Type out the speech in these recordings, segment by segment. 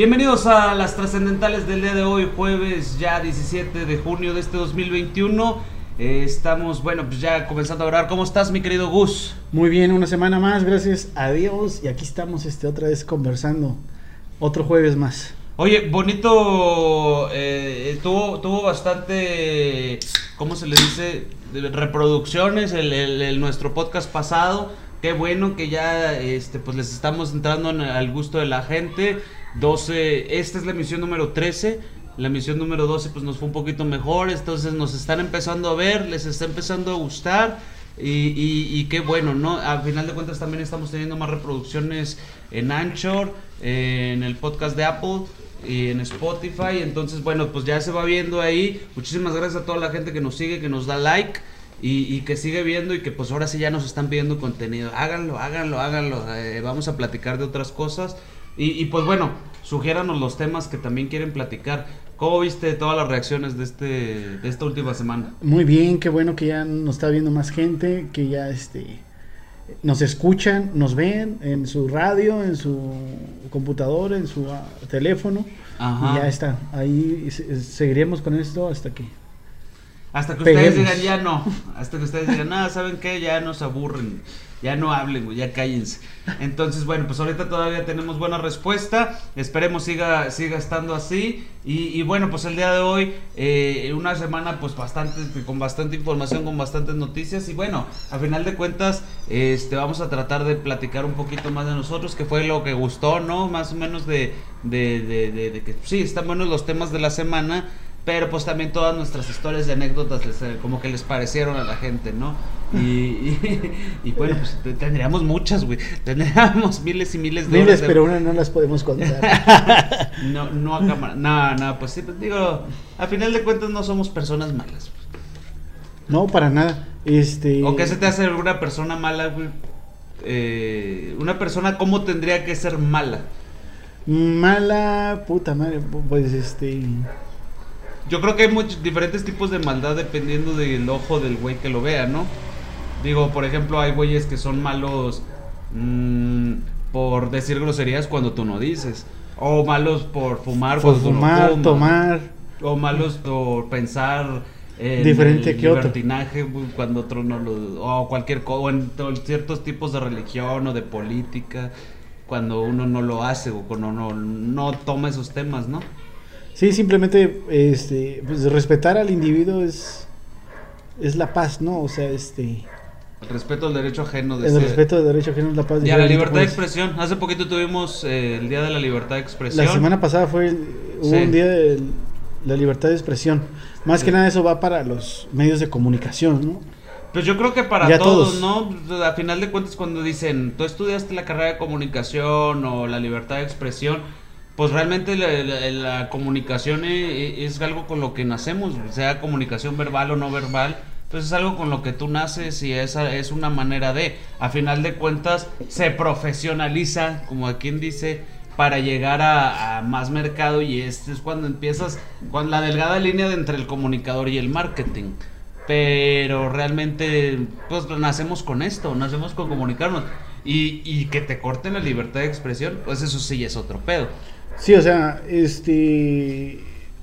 Bienvenidos a las trascendentales del día de hoy, jueves ya 17 de junio de este 2021. Eh, estamos, bueno, pues ya comenzando a grabar. ¿Cómo estás, mi querido Gus? Muy bien, una semana más, gracias a Dios. Y aquí estamos este, otra vez conversando. Otro jueves más. Oye, bonito, eh, tuvo, tuvo bastante, ¿cómo se le dice? Reproducciones el, el- el- nuestro podcast pasado. Qué bueno que ya este, pues les estamos entrando en- al gusto de la gente. 12, esta es la emisión número 13. La emisión número 12 pues nos fue un poquito mejor. Entonces nos están empezando a ver, les está empezando a gustar. Y, y- qué bueno, ¿no? Al final de cuentas también estamos teniendo más reproducciones en Anchor, en el podcast de Apple y en Spotify. Entonces, bueno, pues ya se va viendo ahí. Muchísimas gracias a toda la gente que nos sigue, que nos da like. Y, y que sigue viendo y que pues ahora sí ya nos están pidiendo contenido. Háganlo, háganlo, háganlo. eh, vamos a platicar de otras cosas. Y, y, pues bueno, sugiéranos los temas que también quieren platicar. ¿Cómo viste todas las reacciones de, este, de esta última semana? Muy bien, qué bueno que ya nos está viendo más gente, que ya este nos escuchan, nos ven en su radio, en su computadora, en su ah, teléfono. Ajá. Y ya está. Ahí se- seguiremos con esto hasta que. Hasta que ustedes digan ya no. Hasta que ustedes digan, nada, ¿saben qué? Ya nos aburren. Ya no hablen, ya cállense. Entonces, bueno, pues ahorita todavía tenemos buena respuesta. Esperemos siga, siga estando así. Y, y bueno, pues el día de hoy, eh, una semana pues bastante, con bastante información, con bastantes noticias. Y bueno, a final de cuentas, este, vamos a tratar de platicar un poquito más de nosotros, que fue lo que gustó, ¿no? Más o menos de, de, de, de- de que sí, están buenos los temas de la semana. Pero pues también todas nuestras historias y anécdotas les, eh, como que les parecieron a la gente, ¿no? Y, y, y bueno, pues te- tendríamos muchas, güey. Tendríamos miles y miles de Miles, de- pero una no las podemos contar. No, no a cámara. No, no, pues sí, pues digo, a final de cuentas no somos personas malas. no, para nada. Este. ¿O qué se te hace alguna persona mala, güey? Eh, una persona, ¿cómo tendría que ser mala? Mala, puta madre. Pues este. Yo creo que hay muchos diferentes tipos de maldad dependiendo del ojo del güey que lo vea, ¿no? Digo, por ejemplo, hay güeyes que son malos mm, por decir groserías cuando tú no dices. O malos por fumar Por cuando tú no fumar, tomar. O malos por pensar en Diferente el que otro. libertinaje güey, cuando otro no lo... O cualquier cosa, o en to- ciertos tipos de religión o de política, cuando uno no lo hace o cuando no, no toma esos temas, ¿no? Sí, simplemente este, pues, respetar al individuo es, es la paz, ¿no? O sea, este, El respeto al derecho ajeno de el ser- respeto del derecho ajeno es la paz. Y a la libertad de expresión. Hace poquito tuvimos eh, el Día de la Libertad de Expresión. La semana pasada fue el- hubo Sí. un día de la libertad de expresión. Más Sí. que nada eso va para los medios de comunicación, ¿no? Pues yo creo que para Ya todos, todos. ¿no? A final de cuentas cuando dicen, tú estudiaste la carrera de comunicación o la libertad de expresión, pues realmente la, comunicación e- e- es, algo con lo que nacemos, sea comunicación verbal o no verbal. Pues es algo con lo que tú naces y esa es una manera de, a final de cuentas, se profesionaliza, como quien dice, para llegar a, más mercado y este es cuando empiezas con la delgada línea entre el comunicador y el marketing. Pero realmente, pues nacemos con esto, nacemos con comunicarnos. Y, y que te corten la libertad de expresión, pues eso sí es otro pedo. Sí, o sea, este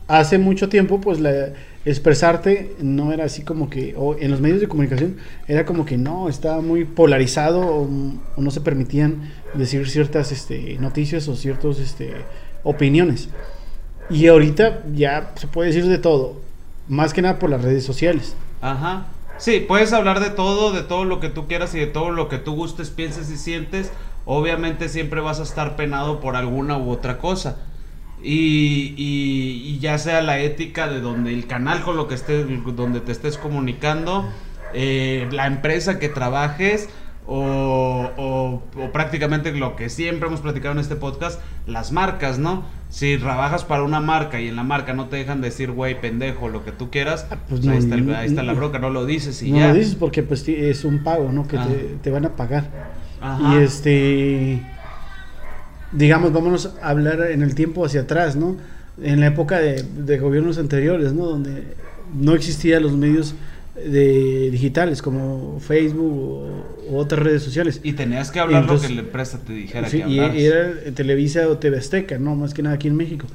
hace mucho tiempo pues la expresarte no era así como que o en los medios de comunicación era como que no, estaba muy polarizado o, no se permitían decir ciertas este noticias o ciertos este opiniones. Y ahorita ya se puede decir de todo, más que nada por las redes sociales. Ajá. Sí, puedes hablar de todo, de todo lo que tú quieras y de todo lo que tú gustes, pienses y sientes. Obviamente siempre vas a estar penado por alguna u otra cosa. Y, y- y ya sea la ética de donde el canal con lo que estés, donde te estés comunicando, eh, la empresa que trabajes o, o- o prácticamente lo que siempre hemos platicado en este podcast, las marcas, ¿no? Si trabajas para una marca y en la marca no te dejan decir, güey, pendejo, lo que tú quieras, Ah, pues ahí, no, está no, ahí está la no. bronca, no lo dices y no ya. lo dices porque pues es un pago, ¿no? Que Ah. te, te van a pagar. Ajá. Y este, digamos, vámonos a hablar en el tiempo hacia atrás, ¿no? En la época de, de gobiernos anteriores, ¿no? Donde no existían los medios de digitales como Facebook o, o otras redes sociales. Y tenías que hablar Entonces- lo que la empresa te dijera Sí, que y, era Televisa o TV Azteca, no, más que nada aquí en México.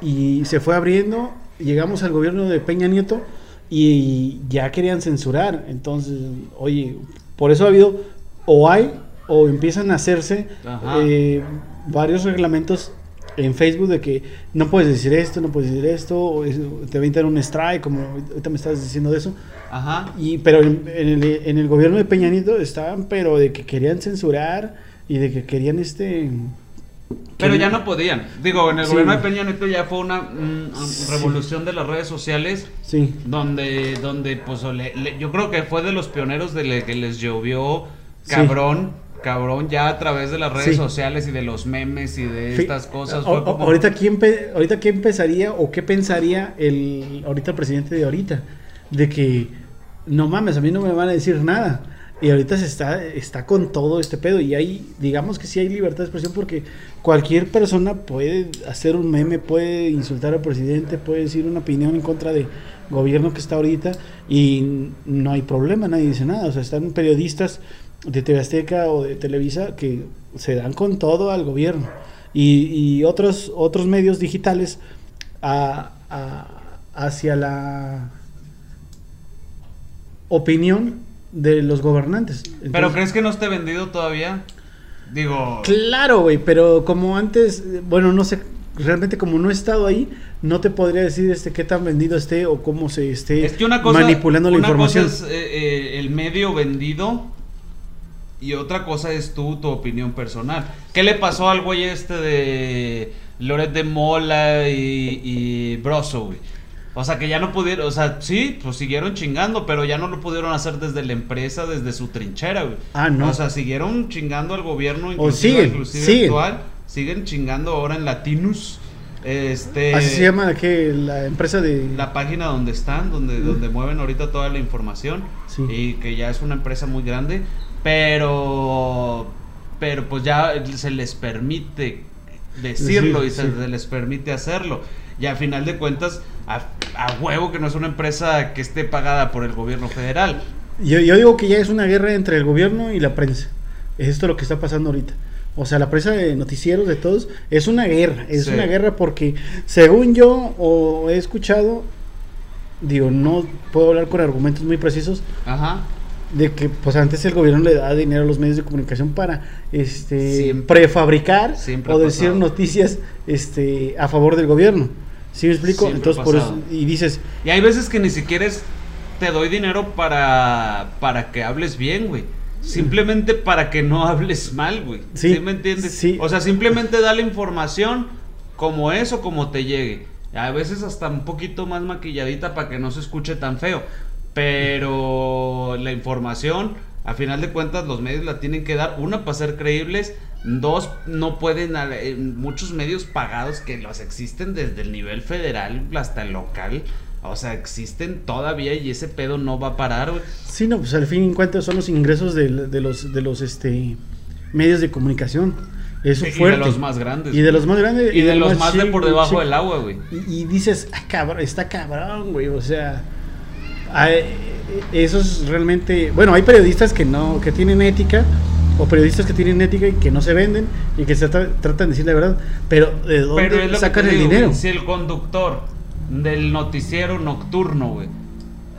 Y se fue abriendo, llegamos al gobierno de Peña Nieto y ya querían censurar. Entonces, oye, por eso ha habido, o hay, o empiezan a hacerse eh, varios reglamentos en Facebook de que no puedes decir esto, no puedes decir esto, o es- te aventan un strike, como ahorita me estás diciendo de eso. Ajá. Y, pero en, en el, en el gobierno de Peña Nieto estaban, pero de que querían censurar y de que querían este... Pero ya no podían. Digo, en el Sí. gobierno de Peña Nieto ya fue una mm, revolución de las redes sociales Sí, donde, donde pues, le- le- yo creo que fue de los pioneros de le- que les llovió Sí. Cabrón, ya a través de las redes Sí. sociales y de los memes y de estas cosas. o- como- ahorita, ¿quién ahorita qué empezaría o qué pensaría el ahorita el presidente de ahorita? De que, no mames, a mí no me van a decir nada. Y ahorita se está, está con todo este pedo. Y hay, digamos que sí hay libertad de expresión porque cualquier persona puede hacer un meme, puede insultar al presidente, puede decir una opinión en contra de gobierno que está ahorita y no hay problema, nadie dice nada. O sea, están periodistas de TV Azteca o de Televisa que se dan con todo al gobierno. Y, y otros, otros medios digitales a- a- hacia la opinión de los gobernantes. Pero ¿crees que no esté vendido todavía? Digo, Claro, güey, pero como antes, bueno, no sé, realmente como no he estado ahí, no te podría decir este qué tan vendido esté o cómo se esté es que una cosa, manipulando la una información. cosa es eh, eh, el medio vendido y otra cosa es tú, tu opinión personal. ¿Qué le pasó al güey este de Loret de Mola y, y Broso, güey? O sea, que ya no pudieron, o sea, sí, pues siguieron chingando, pero ya no lo pudieron hacer desde la empresa, desde su trinchera, güey. Ah, no. O sea, siguieron chingando al gobierno, inclusive, siguen, inclusive siguen. actual, siguen chingando ahora en Latinus. Este, Así se llama que la empresa de la página donde están, donde, donde mueven ahorita toda la información Sí. y que ya es una empresa muy grande, pero pero pues ya se les permite decirlo Sí, y se, sí. se les permite hacerlo. Y a final de cuentas, a, a huevo que no es una empresa que esté pagada por el gobierno federal. Yo, yo digo que ya es una guerra entre el gobierno y la prensa. Es esto lo que está pasando ahorita. O sea, la prensa de noticieros de todos es una guerra. Es Sí. una guerra porque, según yo o he escuchado, digo, no puedo hablar con argumentos muy precisos, Ajá. De que pues antes el gobierno le da dinero a los medios de comunicación para este Siempre. prefabricar Siempre o decir pasado. noticias este a favor del gobierno. ¿Sí me explico? Siempre Entonces por eso y dices, Y hay veces que ni siquiera es te doy dinero para para que hables bien, güey. Simplemente para que no hables mal, güey. Sí, ¿Sí, me entiendes? sí. O sea, simplemente da la información como es o como te llegue. A veces hasta un poquito más maquilladita para que no se escuche tan feo. Pero la información, a final de cuentas, los medios la tienen que dar. Una, para ser creíbles. Dos, no pueden. eh, Muchos medios pagados que los existen desde el nivel federal hasta el local. O sea, existen todavía y ese pedo no va a parar, güey. sí, no, pues al fin y cuentas son los ingresos de, de los de los este medios de comunicación. Eso Y de los más grandes. Y de los más grandes Y de los más de por debajo del agua, güey. Y, y dices, ah, cabrón, está cabrón, güey, o sea, eso es realmente, bueno, hay periodistas que no, que tienen ética, o periodistas que tienen ética y que no se venden y que se tra- tratan de decir la verdad, pero ¿de dónde Pero sacan el digo, dinero? güey, Si el conductor del noticiero nocturno, güey,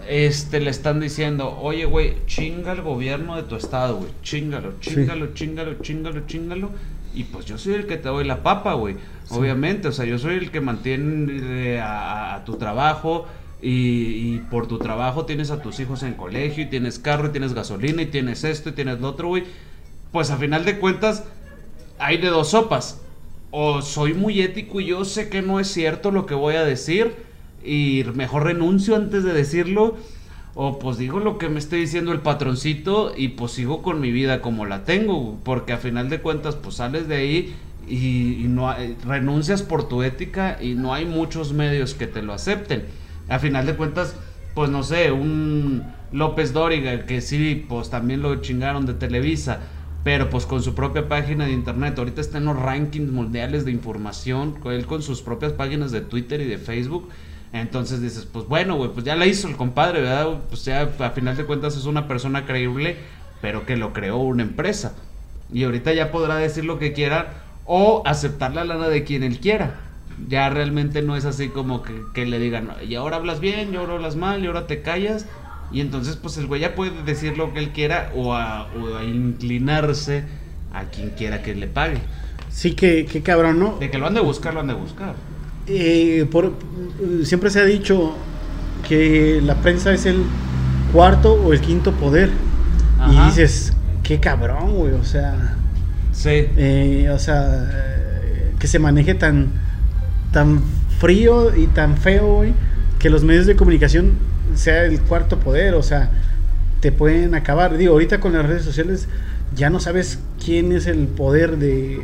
este, le están diciendo, oye, güey, chinga el gobierno de tu estado, güey, chingalo, Sí. chingalo, chingalo, chingalo, chingalo. Y pues yo soy el que te doy la papa, güey. Obviamente, o sea, yo soy el que mantiene eh, a, a tu trabajo. Y, por tu trabajo tienes a tus hijos en colegio, y tienes carro, y tienes gasolina, y tienes esto, y tienes lo otro, güey. Pues a final de cuentas, hay de dos sopas. O soy muy ético y yo sé que no es cierto lo que voy a decir y mejor renuncio antes de decirlo. O pues digo lo que me esté diciendo el patroncito y pues sigo con mi vida como la tengo. Porque a final de cuentas pues sales de ahí y, renuncias por tu ética y no hay muchos medios que te lo acepten. A final de cuentas pues no sé, un López Dóriga que sí pues también lo chingaron de Televisa pero pues con su propia página de internet. Ahorita está en los rankings mundiales de información, él con sus propias páginas de Twitter y de Facebook. Entonces dices, pues bueno, güey, pues ya la hizo el compadre, ¿verdad? Pues ya a final de cuentas es una persona creíble, pero que lo creó una empresa. Y ahorita ya podrá decir lo que quiera o aceptar la lana de quien él quiera. Ya realmente no es así como que, que le digan, y ahora hablas bien, y ahora hablas mal, y ahora te callas. Y entonces, pues el güey ya puede decir lo que él quiera o a, o a inclinarse a quien quiera que le pague. Sí, que, que cabrón, ¿no? De que lo han de buscar, lo han de buscar. Eh, por, siempre se ha dicho que la prensa es el cuarto o el quinto poder. Y dices, qué cabrón, güey, o sea, Sí. eh, o sea, eh, que se maneje tan, tan frío y tan feo, güey, que los medios de comunicación sea el cuarto poder, o sea, te pueden acabar. Digo, ahorita con las redes sociales ya no sabes quién es el poder de,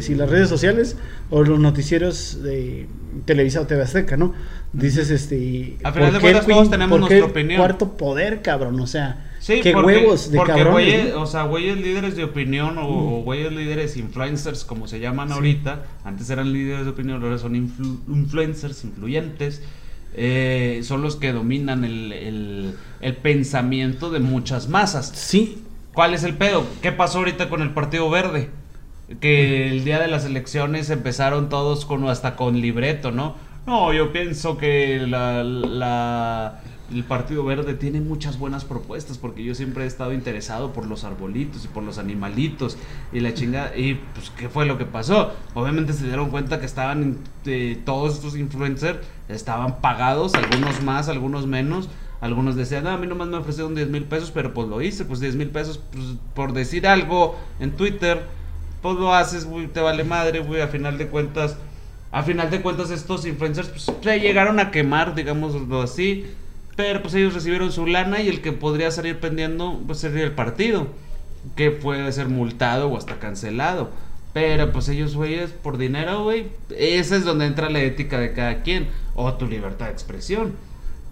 si las redes sociales o los noticieros de Televisa o TV Azteca, ¿no? Dices, este... A final de ¿por qué el cuentas, todos tenemos nuestra opinión. cuarto poder, cabrón, o sea, Sí, qué porque, huevos de porque cabrones, güeyes- ¿no? o sea, güeyes líderes de opinión o, o güeyes líderes influencers, como se llaman Sí. ahorita. Antes eran líderes de opinión, ahora son influ- influencers, influyentes. eh, son los que dominan el, el- el pensamiento de muchas masas. Sí, ¿Cuál es el pedo? ¿Qué pasó ahorita con el Partido Verde? Que el día de las elecciones empezaron todos con hasta con libreto, ¿no? No, yo pienso que la, la- el Partido Verde tiene muchas buenas propuestas porque yo siempre he estado interesado por los arbolitos y por los animalitos y la chingada. Y pues, ¿qué fue lo que pasó? Obviamente se dieron cuenta que estaban, eh, todos estos influencers estaban pagados, algunos más, algunos menos. Algunos decían, "No, a mí nomás me ofrecieron 10 mil pesos, pero pues lo hice, pues 10 mil pesos, pues, por decir algo en Twitter, pues lo haces, güey, te vale madre, güey, a final de cuentas, a final de cuentas estos influencers, pues se llegaron a quemar, digámoslo así, pero pues ellos recibieron su lana y el que podría salir pendiendo, pues sería el partido, que puede ser multado o hasta cancelado. Pero pues ellos, güeyes, por dinero, güey, esa es donde entra la ética de cada quien, o tu libertad de expresión.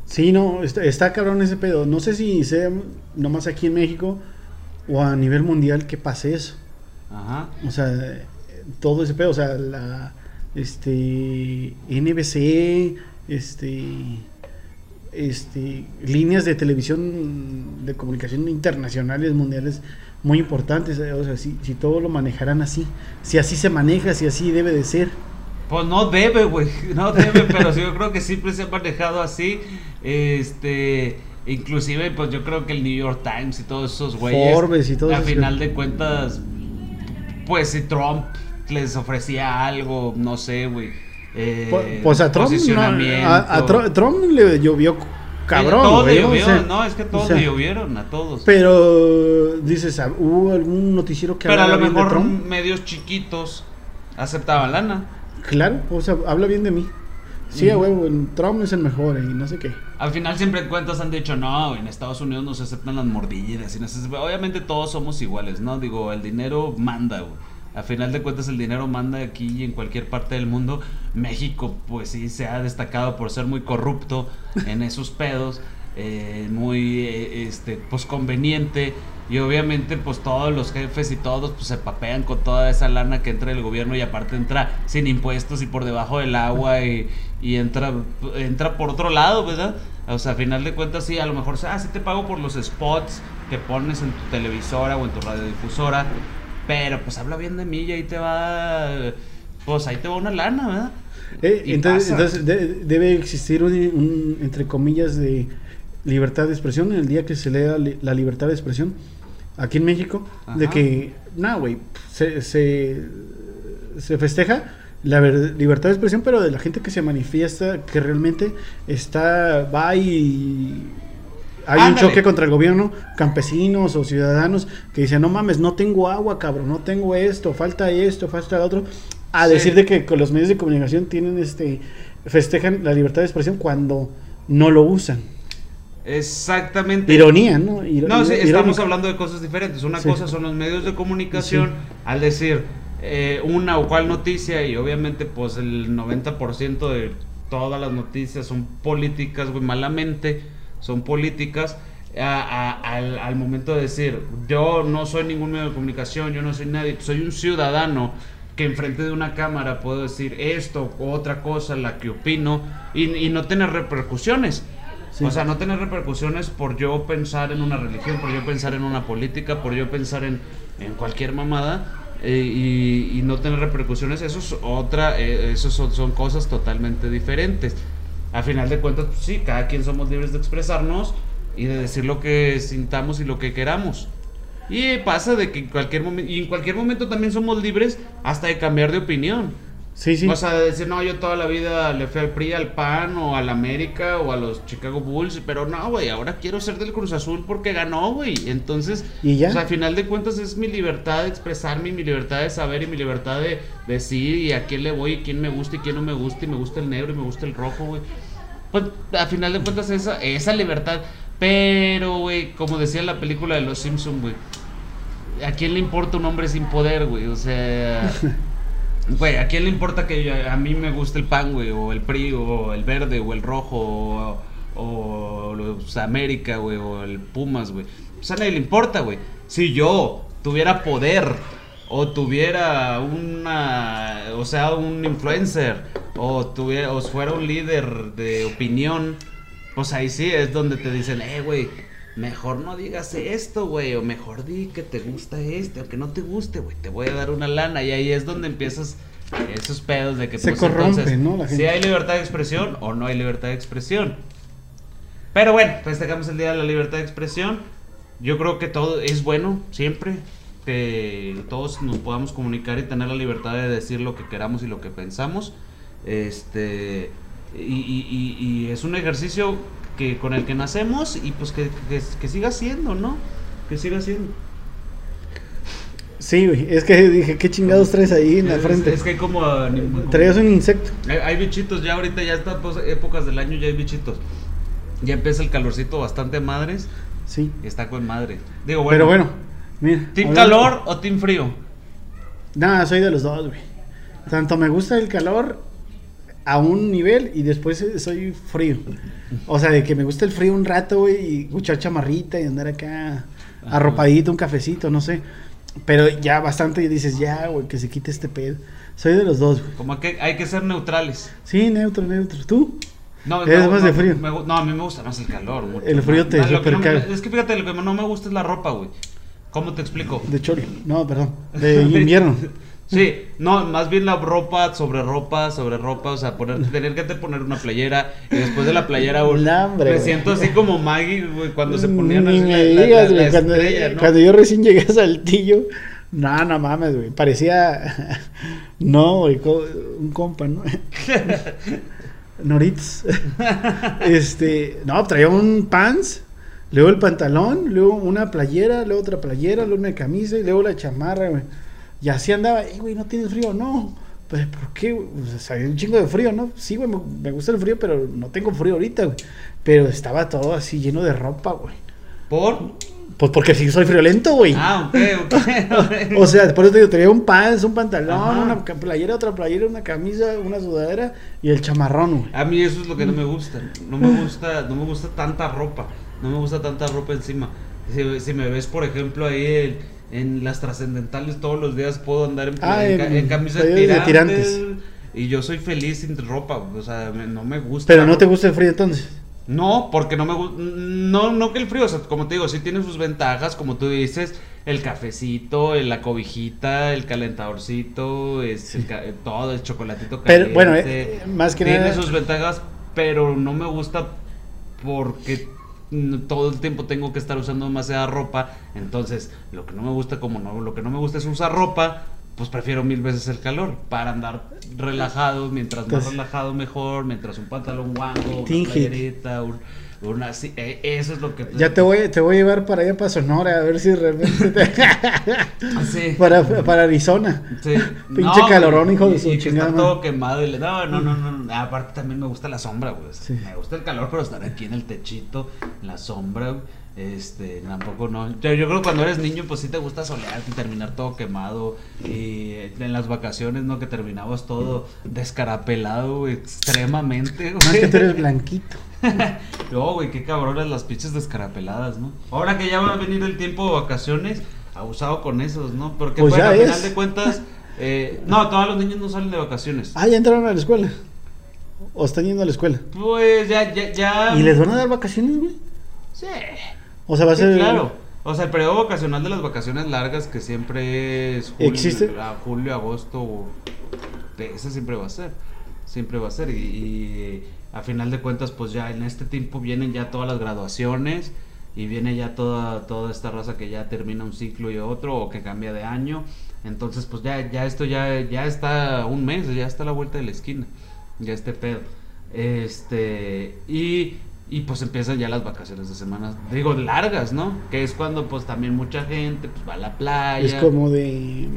Sí, no, está, está cabrón ese pedo. No sé si sea nomás aquí en México o a nivel mundial que pase eso. Ajá. O sea, todo ese pedo, o sea, la este NBC, este este líneas de televisión de comunicación internacionales, mundiales muy importantes, eh, o sea, si, si todo lo manejaran así, si así se maneja, si así debe de ser. Pues no debe, güey. No debe, pero sí, yo creo que siempre se ha manejado así. Este. Inclusive, pues yo creo que el New York Times y todos esos güeyes. Forbes y todo A final de cuentas. Pues si Trump les ofrecía algo, no sé, güey. Eh, Pu- Pues a Trump, no, posicionamiento. a, a Tro- Trump le llovió cabrón. Todos güey, o sea, no, es que todos o sea, llovieron a todos. Pero dices, ah, ¿hubo algún noticiero que Pero a lo bien de mejor Trump? medios chiquitos aceptaban lana. Claro, o sea, habla bien de mí. Sí, huevo, en Trump es el mejor y no sé qué. Al final siempre en cuentas han dicho, no, en Estados Unidos no se aceptan las mordidas. y no se- Obviamente todos somos iguales, ¿no? Digo, el dinero manda, güey. A final de cuentas el dinero manda aquí y en cualquier parte del mundo. México, pues sí, se ha destacado por ser muy corrupto en esos pedos. eh, muy, eh, este, pues conveniente. Y obviamente, pues todos los jefes y todos, pues se papean con toda esa lana que entra del gobierno y aparte entra sin impuestos y por debajo del agua y, entra, entra por otro lado, ¿verdad? O sea, a final de cuentas, sí, a lo mejor, ah, sí te pago por los spots que pones en tu televisora o en tu radiodifusora, pero pues habla bien de mí y ahí te va, pues ahí te va una lana, ¿verdad? Eh, entonces, entonces de- debe existir un, un, entre comillas, de libertad de expresión en el día que se lea li- la libertad de expresión aquí en México. De que, nada, güey, se, se, se festeja la ver- libertad de expresión, pero de la gente que se manifiesta, que realmente está, va y hay un choque contra el gobierno, campesinos o ciudadanos que dicen, no mames, no tengo agua, cabrón, no tengo esto, falta esto, falta lo otro. A Sí. decir de que con los medios de comunicación tienen este, festejan la libertad de expresión cuando no lo usan. Exactamente. Ironía, ¿no? No, sí, estamos hablando de cosas diferentes. Una Sí. cosa son los medios de comunicación al decir eh, una o cual noticia y obviamente pues el 90% de todas las noticias son políticas, güey, malamente son políticas. a- a- al, al momento de decir, yo no soy ningún medio de comunicación, yo no soy nadie, soy un ciudadano que enfrente de una cámara puedo decir esto o otra cosa, la que opino, y, y no tener repercusiones. Sí. O sea, no tener repercusiones por yo pensar en una religión, por yo pensar en una política, por yo pensar en, en cualquier mamada. eh, y, y no tener repercusiones, eso es otra, eh, eso son, son cosas totalmente diferentes. A final de cuentas, pues sí, cada quien somos libres de expresarnos y de decir lo que sintamos y lo que queramos. Y pasa de que en cualquier momento, y en cualquier momento también somos libres hasta de cambiar de opinión. Sí, sí. O sea, de decir, no, yo toda la vida le fui al PRI, al PAN, o al América, o a los Chicago Bulls, pero no, güey, ahora quiero ser del Cruz Azul porque ganó, güey. Entonces, ¿Y ya? o sea, al final de cuentas es mi libertad de expresarme, y mi libertad de saber, y mi libertad de decir, y a quién le voy, y quién me gusta, y quién no me gusta, y me gusta el negro, y me gusta el rojo, güey. Pues, al final de cuentas, esa, esa libertad. Pero, güey, como decía en la película de Los Simpson, güey, ¿a quién le importa un hombre sin poder, güey? O sea... Güey, ¿a quién le importa que yo- a mí me guste el pan, güey? O el PRI, o el verde, o el rojo, o, o los América, güey, o el Pumas, güey. Pues a nadie le importa, güey. Si yo tuviera poder, o tuviera una, o sea, un influencer, o, tuviera, o fuera un líder de opinión, pues ahí sí es donde te dicen, eh, güey, mejor no digas esto, güey, o mejor di que te gusta este, aunque no te guste, güey, te voy a dar una lana, y ahí es donde empiezas esos pedos de que Se pues, corrompe, entonces, ¿no? La Si hay libertad de expresión o no hay libertad de expresión. Pero bueno, festejamos el Día de la Libertad de Expresión. Yo creo que todo es bueno siempre. Que todos nos podamos comunicar y tener la libertad de decir lo que queramos y lo que pensamos. Este. Y, y- y- y es un ejercicio que con el que nacemos y pues que, que, que siga siendo, ¿no? Que siga siendo. Sí, güey. Es que dije, ¿qué chingados traes ahí en la Es- frente? Es, que hay como. como- Traías un insecto. Hay, hay bichitos, ya ahorita ya está pues, épocas del año, ya hay bichitos. Ya empieza el calorcito bastante madres Sí. está con madre. Digo, bueno. Pero bueno, mira. ¿Team hablando- calor o team frío? Nada, soy de los dos, güey. Tanto me gusta el calor a un nivel y después soy frío. O sea, de que me gusta el frío un rato, güey, y escuchar chamarrita y andar acá Ajá. arropadito, un cafecito, no sé. Pero ya bastante y dices, ya, güey, que se quite este pedo. Soy de los dos, güey. Como que hay que ser neutrales. Sí, neutro, neutro. ¿Tú? No, Eres no, más no, de frío. me no, a mí me gusta más el calor. mucho El frío te No, lo que me-. Es que fíjate, lo que no me gusta es la ropa, güey. ¿Cómo te explico? De cholo. No, perdón. De invierno. Sí, no, más bien la ropa sobre ropa sobre ropa, o sea, poner, tener que te poner una playera y después de la playera un- me siento así como Maggie, güey, cuando se ponían Ni me la- digas, la- Cuando, estrella, ¿no? cuando yo recién llegué a Saltillo, no, no mames, güey. Parecía. No, güey, un compa, ¿no? Noritz. este. No, traía un pants, luego el pantalón, luego una playera, luego otra playera, luego una camisa y luego la chamarra, güey. Y así andaba, "Ey, güey, ¿no tienes frío? No. Pues, ¿por qué? O sea, un chingo de frío, ¿no? Sí, güey, me, gusta el frío, pero no tengo frío ahorita, güey. Pero estaba todo así lleno de ropa, güey. ¿Por? Pues porque sí soy friolento, güey. Ah, ok, ok. O sea, por eso te digo, traía un pants, un pantalón, Ajá. una playera, otra playera, una camisa, una sudadera y el chamarrón, güey. A mí eso es lo que no me gusta. No me gusta, no me gusta tanta ropa. No me gusta tanta ropa encima. Si, si me ves, por ejemplo, ahí en, en las trascendentales todos los días puedo andar en, Ah, en, ca- en en camisas de tirantes. Y yo soy feliz sin ropa. O sea, me- no me gusta. Pero no te gusta el frío entonces. No, porque no me gusta. No, no que el frío, o sea, como te digo, sí tiene sus ventajas, como tú dices, el cafecito, el- la cobijita, el calentadorcito, es el ca- todo, el chocolatito Pero, bueno, eh, más que tiene nada- sus ventajas, pero no me gusta porque todo el tiempo tengo que estar usando demasiada ropa. Entonces, lo que no me gusta, como no, lo que no me gusta es usar ropa, pues prefiero mil veces el calor para andar relajado, mientras más Entonces- relajado mejor, mientras un pantalón guango, una playerita, un- una eh, eso es lo que Ya te voy, te voy a llevar para allá, para Sonora, a ver si realmente te... Sí. para, para Arizona. Sí. Pinche calorón, hijo de su y chingada está todo quemado y le no, no, no, no, no. aparte también me gusta la sombra, güey. Me gusta el calor, pero estar aquí en el techito, en la sombra, güey, este, tampoco no. Yo, yo creo que cuando eres niño, pues sí te gusta solearte y terminar todo quemado. Y en las vacaciones, ¿no? Que terminabas todo descarapelado, güey, extremadamente, güey. Más que tú eres blanquito. No, güey, qué cabronas las pinches descarapeladas, ¿no? Ahora que ya va a venir el tiempo de vacaciones, abusado con esos, ¿no? Porque, Pues bueno, al final de cuentas, Eh, no, todos los niños no salen de vacaciones. Ah, ya entraron a la escuela. O están yendo a la escuela. Pues ya, ya, ya. ¿Y les van a dar vacaciones, güey? Sí. O sea, va a Sí, ser. claro. O sea, el periodo vacacional de las vacaciones largas que siempre es julio, ¿Existe? a julio, agosto, ese siempre va a ser, siempre va a ser y, y a final de cuentas pues ya en este tiempo vienen ya todas las graduaciones y viene ya toda toda esta raza que ya termina un ciclo y otro o que cambia de año, entonces pues ya ya esto ya ya está un mes, ya está a la vuelta de la esquina, ya este pedo. Este, y y pues empiezan ya las vacaciones de semana, digo, largas, ¿no? Que es cuando pues también mucha gente pues va a la playa. Es como de.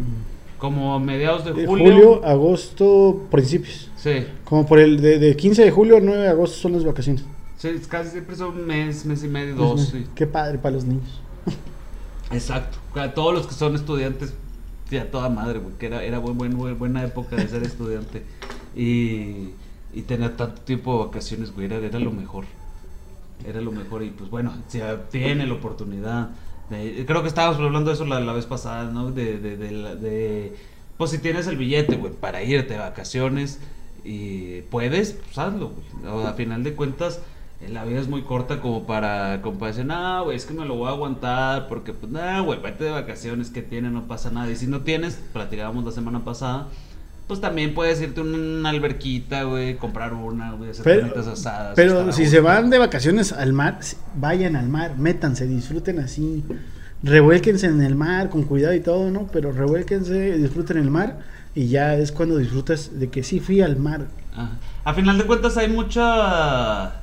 como mediados de de julio. julio. agosto, principios. Sí, Como por el de, de 15 de julio a 9 de agosto son las vacaciones. sí, casi siempre son mes, mes y medio, dos, me- sí. Qué padre para los niños. Exacto. A todos los que son estudiantes, sí, a toda madre, güey, que era, era buen, buen, buen- buena época de ser estudiante. Y, y tener tanto tiempo de vacaciones, güey, era, era lo mejor. Era lo mejor. Y pues bueno, si tiene la oportunidad. de- creo que estábamos hablando de eso la, vez pasada, ¿no? De, de, de, pues si tienes el billete, güey, para irte de vacaciones y puedes, pues hazlo, güey. A final de cuentas, eh, la vida es muy corta como para, como para no, güey, es que me lo voy a aguantar porque, pues, no, güey, vete de vacaciones, que tiene, no pasa nada. Y si no tienes, platicábamos la semana pasada, pues también puedes irte a una alberquita, güey, comprar una, güey, hacer Pero- asadas. Pero si se van de vacaciones al mar, vayan al mar, métanse, disfruten así. Revuélquense en el mar con cuidado y todo, ¿no? Pero revuélquense, disfruten el mar y ya es cuando disfrutas de que sí fui al mar. Ajá. A final de cuentas hay mucha...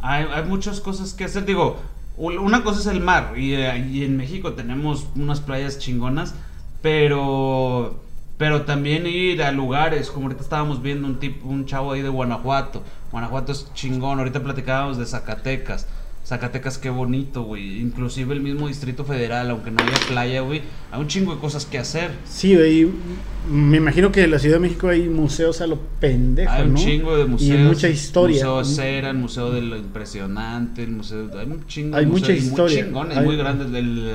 Hay, hay muchas cosas que hacer. Digo, una cosa es el mar y, eh, y en México tenemos unas playas chingonas, pero... Pero también ir a lugares, como ahorita estábamos viendo un tipo, un chavo ahí de Guanajuato. Guanajuato es chingón, ahorita platicábamos de Zacatecas. Zacatecas, qué bonito, güey. Inclusive el mismo Distrito Federal, aunque no haya playa, güey, hay un chingo de cosas que hacer. Sí, güey, me imagino que en la Ciudad de México hay museos a lo pendejo, Hay un ¿no? chingo de museos. Y hay mucha historia. Museo de Cera, el Museo de lo Impresionante, el museo. Hay un chingo Hay de mucha museos y historia. Muy chingones, Hay- muy grandes. El,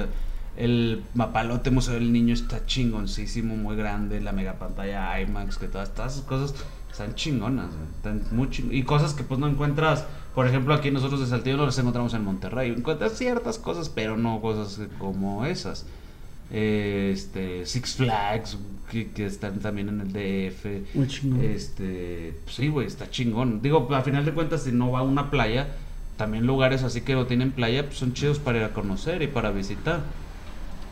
el Mapalote Museo del Niño está chingoncísimo, muy grande. La mega pantalla IMAX, que todas, todas esas cosas están chingonas. Están muy ching- Y cosas que pues no encuentras. Por ejemplo, aquí nosotros de Saltillo no las encontramos en Monterrey. Encuentras ciertas cosas, pero no cosas como esas. Este, Six Flags, que, que están también en el DF. Muy chingón. Este, pues sí, güey, está chingón. Digo, a final de cuentas, si no va a una playa, también lugares así que no tienen playa, pues son chidos para ir a conocer y para visitar.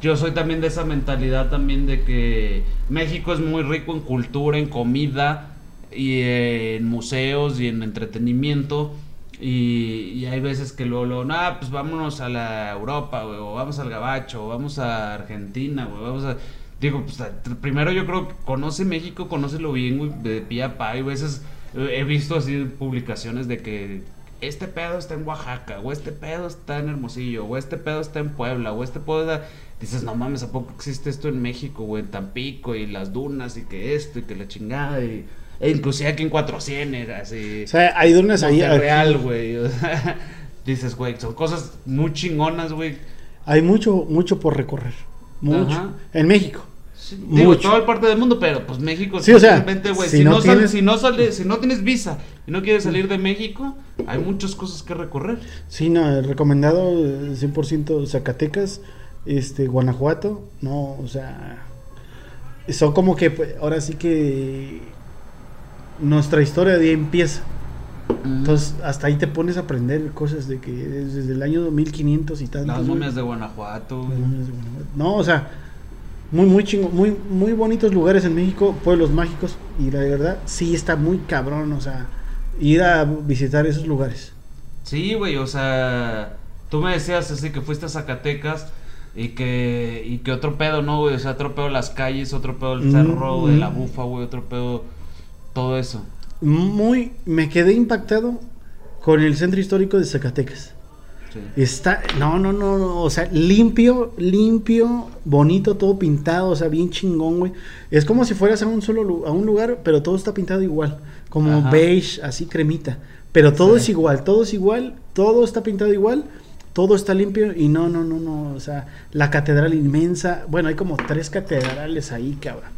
Yo soy también de esa mentalidad también de que México es muy rico en cultura, en comida y en museos y en entretenimiento. Y, hay veces que luego, luego, nah, pues vámonos a la Europa, güey, o vamos al Gabacho, o vamos a Argentina, güey, vamos a... Digo, pues primero yo creo que conoce México, conócelo bien, de pie a pa. Y a veces eh, he visto así publicaciones de que este pedo está en Oaxaca, o este pedo está en Hermosillo, o este pedo está en Puebla, o este pedo está... Dices, no mames, ¿a poco existe esto en México, güey? En Tampico, y las dunas, y que esto, y que la chingada, y... E inclusive aquí en Cuatro Ciénegas, y... O sea, hay dunas ahí. Aquí. güey. o sea, dices, güey, son cosas muy chingonas, güey. Hay mucho, mucho por recorrer. Mucho. Ajá. En México. Sí, Digo, Mucho. toda el parte del mundo, pero pues México Sí, o sea, simplemente, güey, si si, no no tienes- si no sale- si no tienes visa y no quieres salir de México, hay muchas cosas que recorrer. Sí, no, recomendado eh, 100% Zacatecas, este, Guanajuato, no, o sea, son como que, pues, ahora sí que nuestra historia de ahí empieza. Entonces, hasta ahí te pones a aprender cosas de que es desde el año 1500 y tantos. las momias de Guanajuato, Las momias de Guanajuato. No, o sea, muy, muy chingo, muy, muy bonitos lugares en México, pueblos mágicos, y la verdad, sí está muy cabrón, o sea, ir a visitar esos lugares. Sí, güey, o sea, tú me decías así que fuiste a Zacatecas y que y que otro pedo, ¿no, güey? O sea, otro pedo las calles, otro pedo el Mm, cerro, güey, la mm. bufa, güey, otro pedo todo eso. Muy, me quedé impactado con el centro histórico de Zacatecas. Sí. Está, no, no, no, no, o sea, limpio, limpio, bonito, todo pintado, o sea, bien chingón, güey. Es como si fueras a un solo a un lugar, pero todo está pintado igual, como Ajá. beige, así cremita. Pero todo Sí. es igual, todo es igual, todo está pintado igual, todo está limpio y no, no, no, no, o sea, la catedral inmensa, bueno, hay como tres catedrales ahí, cabrón.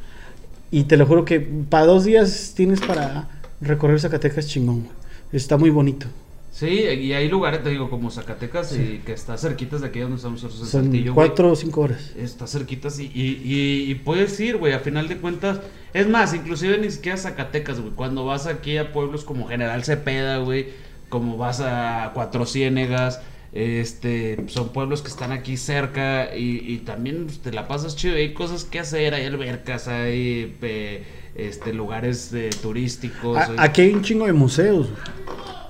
Y te lo juro que para dos días tienes para recorrer Zacatecas chingón, güey. Está muy bonito. Sí, y hay lugares, te digo, como Zacatecas, y que está cerquitas de aquí donde estamos nosotros en Son Saltillo, güey. cuatro o cinco horas. Está cerquitas y, y, y, y puedes ir, güey, a final de cuentas. Es más, inclusive ni siquiera Zacatecas, güey. Cuando vas aquí a pueblos como General Cepeda, güey, como vas a Cuatro Ciénegas, este, son pueblos que están aquí cerca y, y también pues, te la pasas chido. Hay cosas que hacer, hay albercas, hay eh, este, lugares eh, turísticos. A- hay- aquí hay un chingo de museos.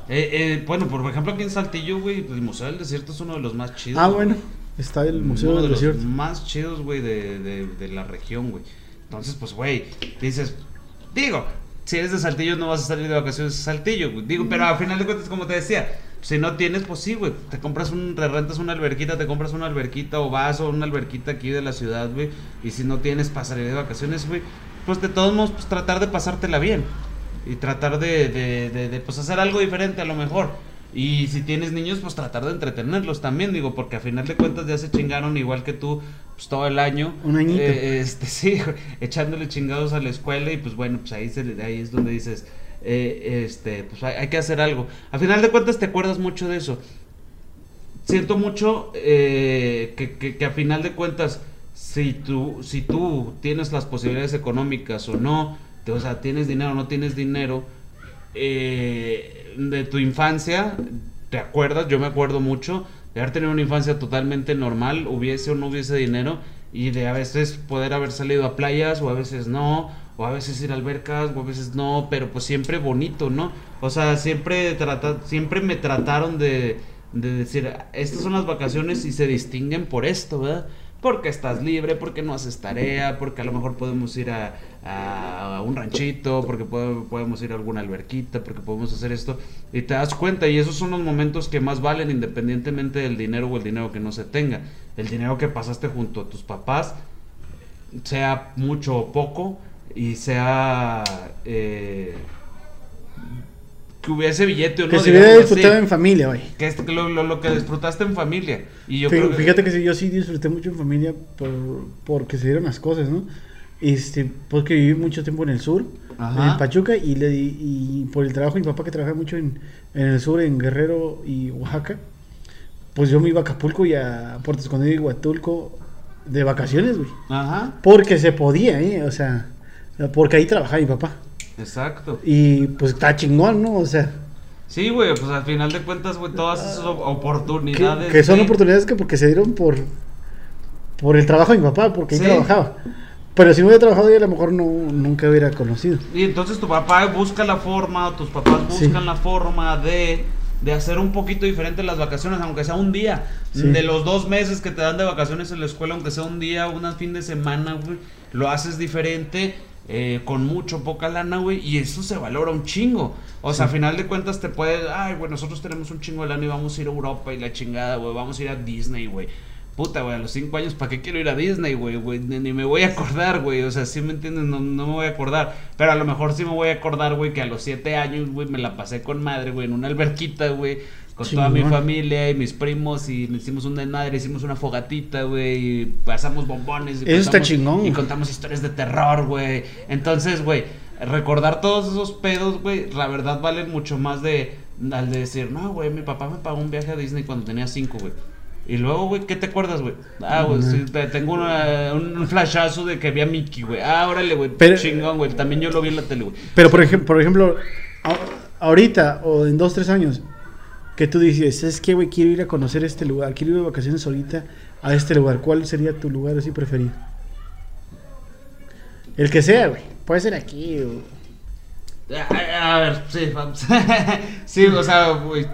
eh, bueno, por ejemplo, aquí en Saltillo, güey, el Museo del Desierto es uno de los más chidos. Ah, bueno. Está el Museo Uno del de los Desierto. más chidos, güey, de, de, de la región, güey. Entonces, pues, güey, dices, digo, si eres de Saltillo no vas a salir de vacaciones a Saltillo, güey. Digo, pero al final de cuentas, como te decía, si no tienes, pues sí, güey, te compras un, te rentas una alberquita, te compras una alberquita o vas a una alberquita aquí de la ciudad, güey. Y si no tienes para salir de vacaciones, güey, pues de todos modos, pues tratar de pasártela bien. Y tratar de, de, de, de, pues hacer algo diferente a lo mejor. Y si tienes niños, pues tratar de entretenerlos también, digo, porque a final de cuentas ya se chingaron igual que tú, pues todo el año. Un añito. Eh, este, sí, echándole chingados a la escuela y pues bueno, pues ahí, se, ahí es donde dices, eh, este, pues hay, que hacer algo. A final de cuentas te acuerdas mucho de eso. Siento mucho eh, que, que, que a final de cuentas, si tú, si tú tienes las posibilidades económicas o no, te- o sea, tienes dinero o no tienes dinero, eh, de tu infancia, ¿te acuerdas? Yo me acuerdo mucho de haber tenido una infancia totalmente normal, hubiese o no hubiese dinero, y de a veces poder haber salido a playas, o a veces no, o a veces ir a albercas, o a veces no, pero pues siempre bonito, ¿no? O sea, siempre, trata, siempre me trataron de, de decir, estas son las vacaciones y se distinguen por esto, ¿verdad? Porque estás libre, porque no haces tarea, porque a lo mejor podemos ir a, a un ranchito, porque pode- podemos ir a alguna alberquita, porque podemos hacer esto. Y te das cuenta, y esos son los momentos que más valen independientemente del dinero o el dinero que no se tenga. El dinero que pasaste junto a tus papás, sea mucho o poco, y sea... eh, que hubiese billete o no. Que se hubiera disfrutado en familia, güey. Que es lo, lo- lo que disfrutaste en familia. Y yo Fí- creo que- Fíjate que sí, yo sí disfruté mucho en familia por, porque se dieron las cosas, ¿no? Este, porque viví mucho tiempo en el sur, Ajá. en Pachuca, y, le, y por el trabajo de mi papá que trabaja mucho en, en el sur, en Guerrero y Oaxaca, pues yo me iba a Acapulco y a Puerto Escondido y Huatulco de vacaciones, güey. Ajá, Porque se podía, ¿eh? O sea, porque ahí trabajaba mi papá. exacto. Y pues está chingón, ¿no? O sea, Sí, güey, pues al final de cuentas, güey, todas esas que, oportunidades. que son oportunidades que porque se dieron por, por el trabajo de mi papá, porque ahí trabajaba. Pero si no hubiera trabajado ahí, a lo mejor no, nunca hubiera conocido. Y entonces tu papá busca la forma, o tus papás Sí. buscan la forma de, de hacer un poquito diferente las vacaciones, aunque sea un día. Sí. De los dos meses que te dan de vacaciones en la escuela, aunque sea un día, un fin de semana, güey, lo haces diferente. Eh, con mucho, poca lana, güey, y eso se valora un chingo. O sea, a final de cuentas te puede, ay, güey, nosotros tenemos un chingo de lana y vamos a ir a Europa y la chingada, güey, vamos a ir a Disney, güey. Puta, güey, a los cinco años, ¿para qué quiero ir a Disney, güey? güey? Ni, ni me voy a acordar, güey. O sea, sí me entiendes, no, no me voy a acordar. Pero a lo mejor sí me voy a acordar, güey, que a los siete años, güey, me la pasé con madre, güey, en una alberquita, güey. Con toda mi familia y mis primos y hicimos un desmadre, hicimos una fogatita, güey, y pasamos bombones. Y Eso está contamos- chingón. Y contamos historias de terror, güey. Entonces, güey, recordar todos esos pedos, güey, la verdad valen mucho más de al de decir, no, güey, mi papá me pagó un viaje a Disney cuando tenía cinco, güey. Y luego, güey, ¿qué te acuerdas, güey? Ah, güey, sí, te- tengo una- un flashazo de que vi a Mickey, güey. Ah, órale, güey, chingón, güey. También yo lo vi en la tele, güey. Pero por ejemplo, por ejemplo, ahorita o en dos, tres años, que tú dices, es que, güey, quiero ir a conocer este lugar, quiero ir de vacaciones ahorita a este lugar. ¿Cuál sería tu lugar así preferido? El que sea, güey. Puede ser aquí o... A, a ver, sí, vamos. sí, o sea, güey.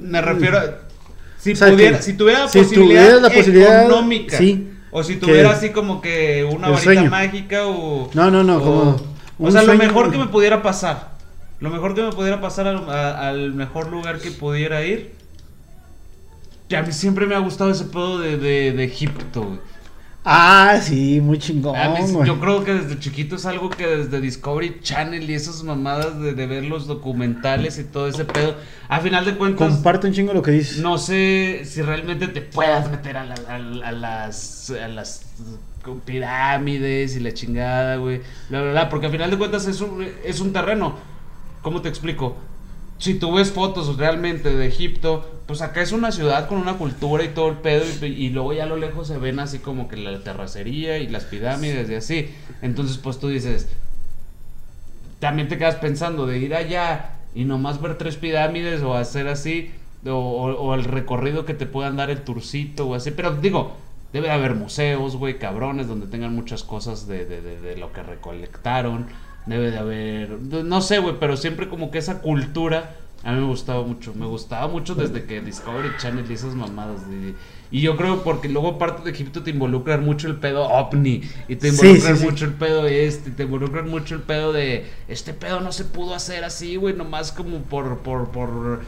Me refiero a. Si, O sea, pudiera, si tuviera si posibilidad, la posibilidad, económica. sí, O si tuviera así como que una varita sueño. mágica o. No, no, no, o- como O sea, lo mejor que me pudiera pasar. Lo mejor que me pudiera pasar al, a- al mejor lugar que pudiera ir. Ya a mí siempre me ha gustado ese pedo de, de, de Egipto, güey. Ah, sí, muy chingón, A mí, yo creo que desde chiquito es algo que desde Discovery Channel y esas mamadas de, de ver los documentales y todo ese pedo. A final de cuentas, Comparto un chingo lo que dices. no sé si realmente te puedas meter a, la- a- a las, a pirámides y la chingada, güey. La verdad, porque al final de cuentas es un, es un terreno. ¿Cómo te explico? Si tú ves fotos realmente de Egipto, pues acá es una ciudad con una cultura y todo el pedo, y, luego ya a lo lejos se ven así como que la terracería y las pirámides y así. Entonces, pues tú dices, también te quedas pensando de ir allá y nomás ver tres pirámides o hacer así, o, el recorrido que te puedan dar el turcito o así. Pero digo, debe de haber museos, güey, cabrones, donde tengan muchas cosas de lo que recolectaron. Debe de haber, no sé, güey, pero siempre como que esa cultura a mí me gustaba mucho. Me gustaba mucho desde que Discovery Channel y esas mamadas. de- y yo creo porque luego parte de Egipto te involucran mucho el pedo ovni. Y te Sí, involucran sí, sí. mucho el pedo este. y Te involucran mucho el pedo de este pedo no se pudo hacer así, güey. Nomás como por, por, por,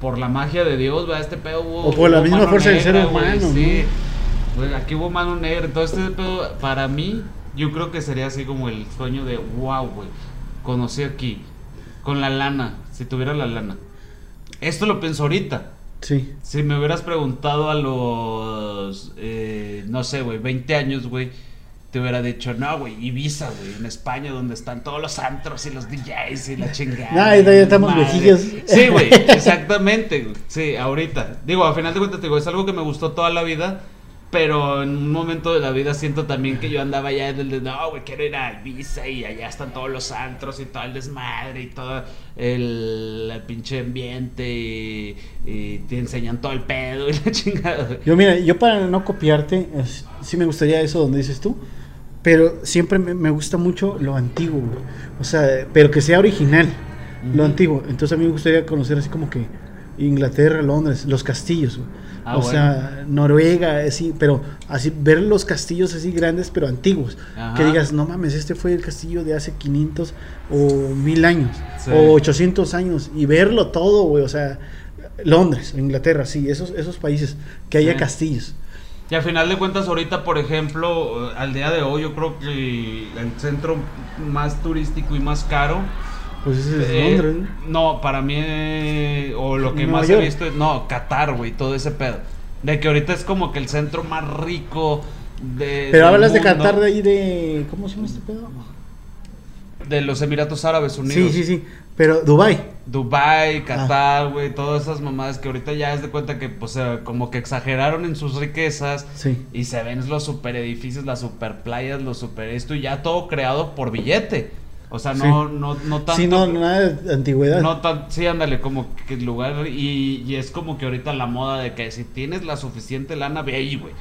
por la magia de Dios, ¿verdad? Este pedo hubo. O por la misma fuerza del ser negra, güey, humano, Sí. Güey, aquí hubo mano negra. Entonces, este pedo, para mí, yo creo que sería así como el sueño de wow, güey. Conocí aquí. Con la lana. Si tuviera la lana. Esto lo pienso ahorita. Sí. Si me hubieras preguntado a los, eh, no sé, güey, 20 años, güey, te hubiera dicho, no, güey, Ibiza, güey, en España, donde están todos los antros y los DJs y la chingada. Ah, ahí ya estamos madre". viejillos. Sí, güey, exactamente. Sí, ahorita. Digo, al final de cuentas, te digo, es algo que me gustó toda la vida. Pero en un momento de la vida siento también que yo andaba ya en el de, no, güey, quiero ir a Ibiza y allá están todos los antros y todo el desmadre y todo el, el pinche ambiente y, y te enseñan todo el pedo y la chingada. Yo, mira, yo para no copiarte, es- sí me gustaría eso donde dices tú, pero siempre me, me gusta mucho lo antiguo, güey. O sea, pero que sea original, lo antiguo. Entonces a mí me gustaría conocer así como que Inglaterra, Londres, los castillos, güey. Ah, o sea, Noruega, así, pero así ver los castillos así grandes, pero antiguos. Ajá. Que digas, no mames, este fue el castillo de hace 500 o 1000 años, Sí. o 800 años, y verlo todo, güey. O sea, Londres, Inglaterra, sí, esos, esos países, que haya Sí. castillos. Y al final de cuentas, ahorita, por ejemplo, eh, al día de hoy, yo creo que el centro más turístico y más caro Pues ese es Eh, Londres, ¿no? Para mí, eh, o lo que Nueva más York. he visto es, no, Qatar, güey, todo ese pedo. De que ahorita es como que el centro más rico de. Pero hablas de Qatar de ahí de... ¿Cómo se llama este pedo? De los Emiratos Árabes Unidos. Sí, sí, sí. Pero Dubai. Dubai, Qatar, güey, todas esas mamadas que ahorita ya es de cuenta que, pues, como que exageraron en sus riquezas. Sí. Y se ven los super edificios, las super playas, los super esto, y ya todo creado por billete. O sea, no, Sí. no, no tanto. Sí, no, nada de antigüedad. No tan, sí, ándale, como que el lugar y, y es como que ahorita la moda de que si tienes la suficiente lana, ve ahí, güey.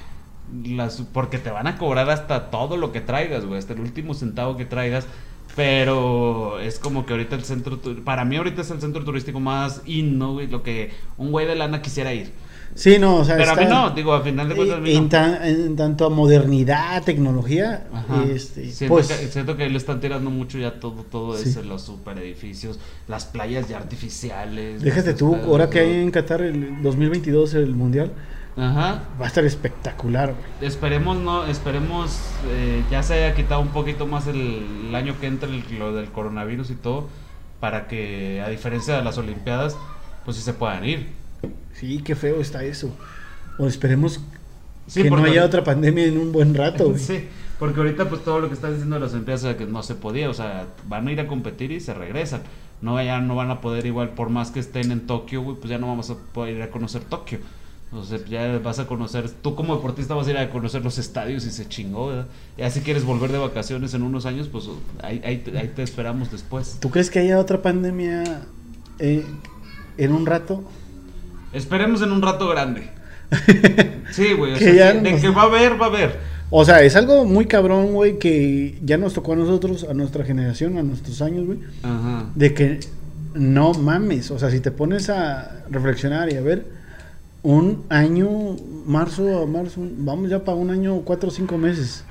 Las- porque te van a cobrar hasta todo lo que traigas, güey, hasta el último centavo que traigas. Pero es como que ahorita el centro, para mí ahorita es el centro turístico más in, ¿no, güey? Lo que un güey de lana quisiera ir. Sí, no, o sea, Pero a mí no, digo, al final de cuentas en, no. tan- en tanto a modernidad, tecnología, Ajá. este, siento, pues, que, siento que le están tirando mucho ya todo, todo Sí. eso, los super edificios, las playas ya artificiales. déjate tú, ahora que hay en Qatar el 2022 el mundial, Ajá. va a estar espectacular, güey. Esperemos, no, esperemos, eh, ya se haya quitado un poquito más el, el año que entra el- lo del coronavirus y todo, para que, a diferencia de las Olimpiadas, pues sí se puedan ir. Sí, qué feo está eso. O esperemos Sí, que no haya otra pandemia en un buen rato, güey. Sí, porque ahorita pues todo lo que están diciendo de las Olimpiadas es que no se podía, o sea, van a ir a competir y se regresan. No, ya no van a poder igual, por más que estén en Tokio, güey, pues ya no vamos a poder ir a conocer Tokio. O sea, ya vas a conocer, tú como deportista vas a ir a conocer los estadios y se chingó, ¿verdad? Ya si quieres volver de vacaciones en unos años, pues ahí, ahí, te- ahí te esperamos después. ¿Tú crees que haya otra pandemia eh, en un rato? Esperemos en un rato grande. Sí, güey, o Que sea, ya sí, de nos- que va a haber, va a haber. O sea, es algo muy cabrón, güey, que ya nos tocó a nosotros, a nuestra generación, a nuestros años, güey. Ajá. De que no mames, o sea, si te pones a reflexionar y a ver, un año, marzo a marzo, vamos ya para un año, cuatro o cinco meses.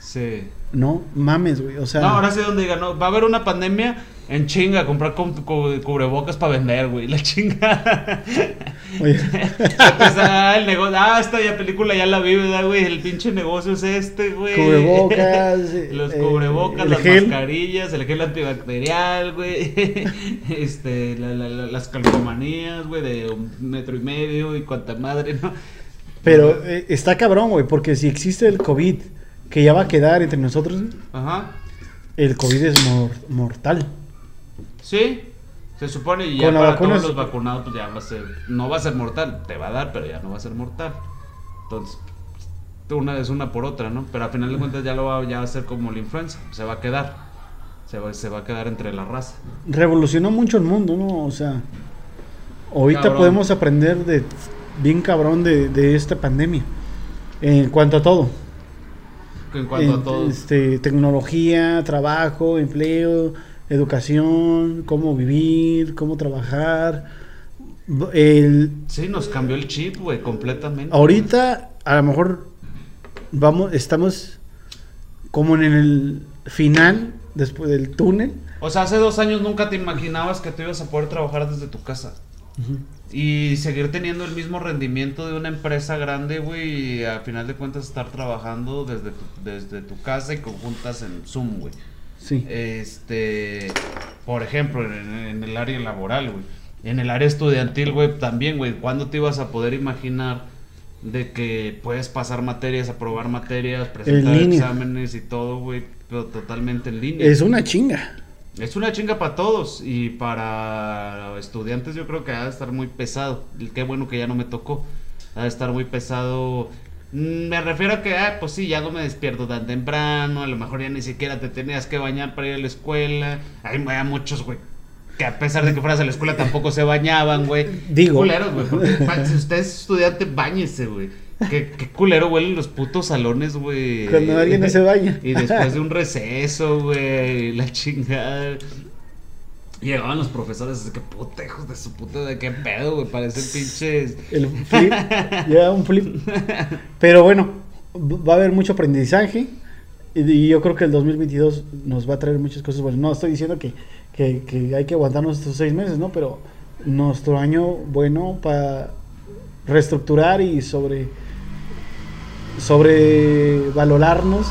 Sí. No mames, güey, o sea, No, ahora sí donde diga, no, va a haber una pandemia en chinga, comprar cu- cu- cubrebocas para vender, güey, la chinga. oye, Pues, ah, el negocio, ah, esta ya película ya la vi, ¿verdad, güey? El pinche negocio es este, güey. Cubrebocas, Los eh, cubrebocas, las gel. mascarillas, el gel antibacterial, güey. Este, la- la- la- las calcomanías, güey, de un metro y medio y cuanta madre, ¿no? pero eh, está cabrón, güey, porque si existe el COVID que ya va a quedar entre nosotros, Ajá. el COVID es mor- mortal. Sí. Se supone y ya para todos los vacunados pues ya va a ser no va a ser mortal, te va a dar, pero ya no va a ser mortal. Entonces, una es una por otra, ¿no? Pero al final de cuentas ya lo va, ya va a ser como la influenza, se va a quedar. Se va, se va a quedar entre la raza. Revolucionó mucho el mundo, ¿no? O sea, ahorita Cabrón. podemos aprender de bien cabrón de, de esta pandemia. En cuanto a todo. En cuanto En- a todo. Este, tecnología, trabajo, empleo, educación, cómo vivir, cómo trabajar. El, Sí, nos cambió el chip, güey, completamente. ahorita, a lo mejor, vamos, estamos como en el final, después del túnel. O sea, hace dos años nunca te imaginabas que tú ibas a poder trabajar desde tu casa. Y seguir teniendo el mismo rendimiento de una empresa grande, güey, y a final de cuentas estar trabajando desde tu, desde tu casa y conjuntas en Zoom, güey. Sí. Este, por ejemplo, en, en el área laboral, güey. En el área estudiantil, güey, también, güey. ¿Cuándo te ibas a poder imaginar de que puedes pasar materias, aprobar materias, presentar exámenes y todo, güey, pero totalmente en línea? Es una chinga. Es una chinga para todos y para estudiantes yo creo que ha de estar muy pesado. Qué bueno que ya no me tocó. Ha de estar muy pesado. Mm, Me refiero a que, ah, pues sí, ya no me despierto tan temprano. A lo mejor ya ni siquiera te tenías que bañar para ir a la escuela. Hay, hay muchos, güey, que a pesar de que fueras a la escuela tampoco se bañaban, güey. Digo. Culeros, güey. Si usted es estudiante, bañese, güey. Qué, qué culero huelen los putos salones, güey. Cuando alguien no se baña. Y después de un receso, güey, la chingada. Llegaban los profesores, así que puta, hijos de su puta, de qué pedo, güey, parecen pinches. El flip. ya un flip. Pero bueno, va a haber mucho aprendizaje. Y, yo creo que el 2022 nos va a traer muchas cosas. Bueno, no estoy diciendo que, que, que hay que aguantarnos estos seis meses, ¿no? Pero nuestro año bueno para reestructurar y sobre sobrevalorarnos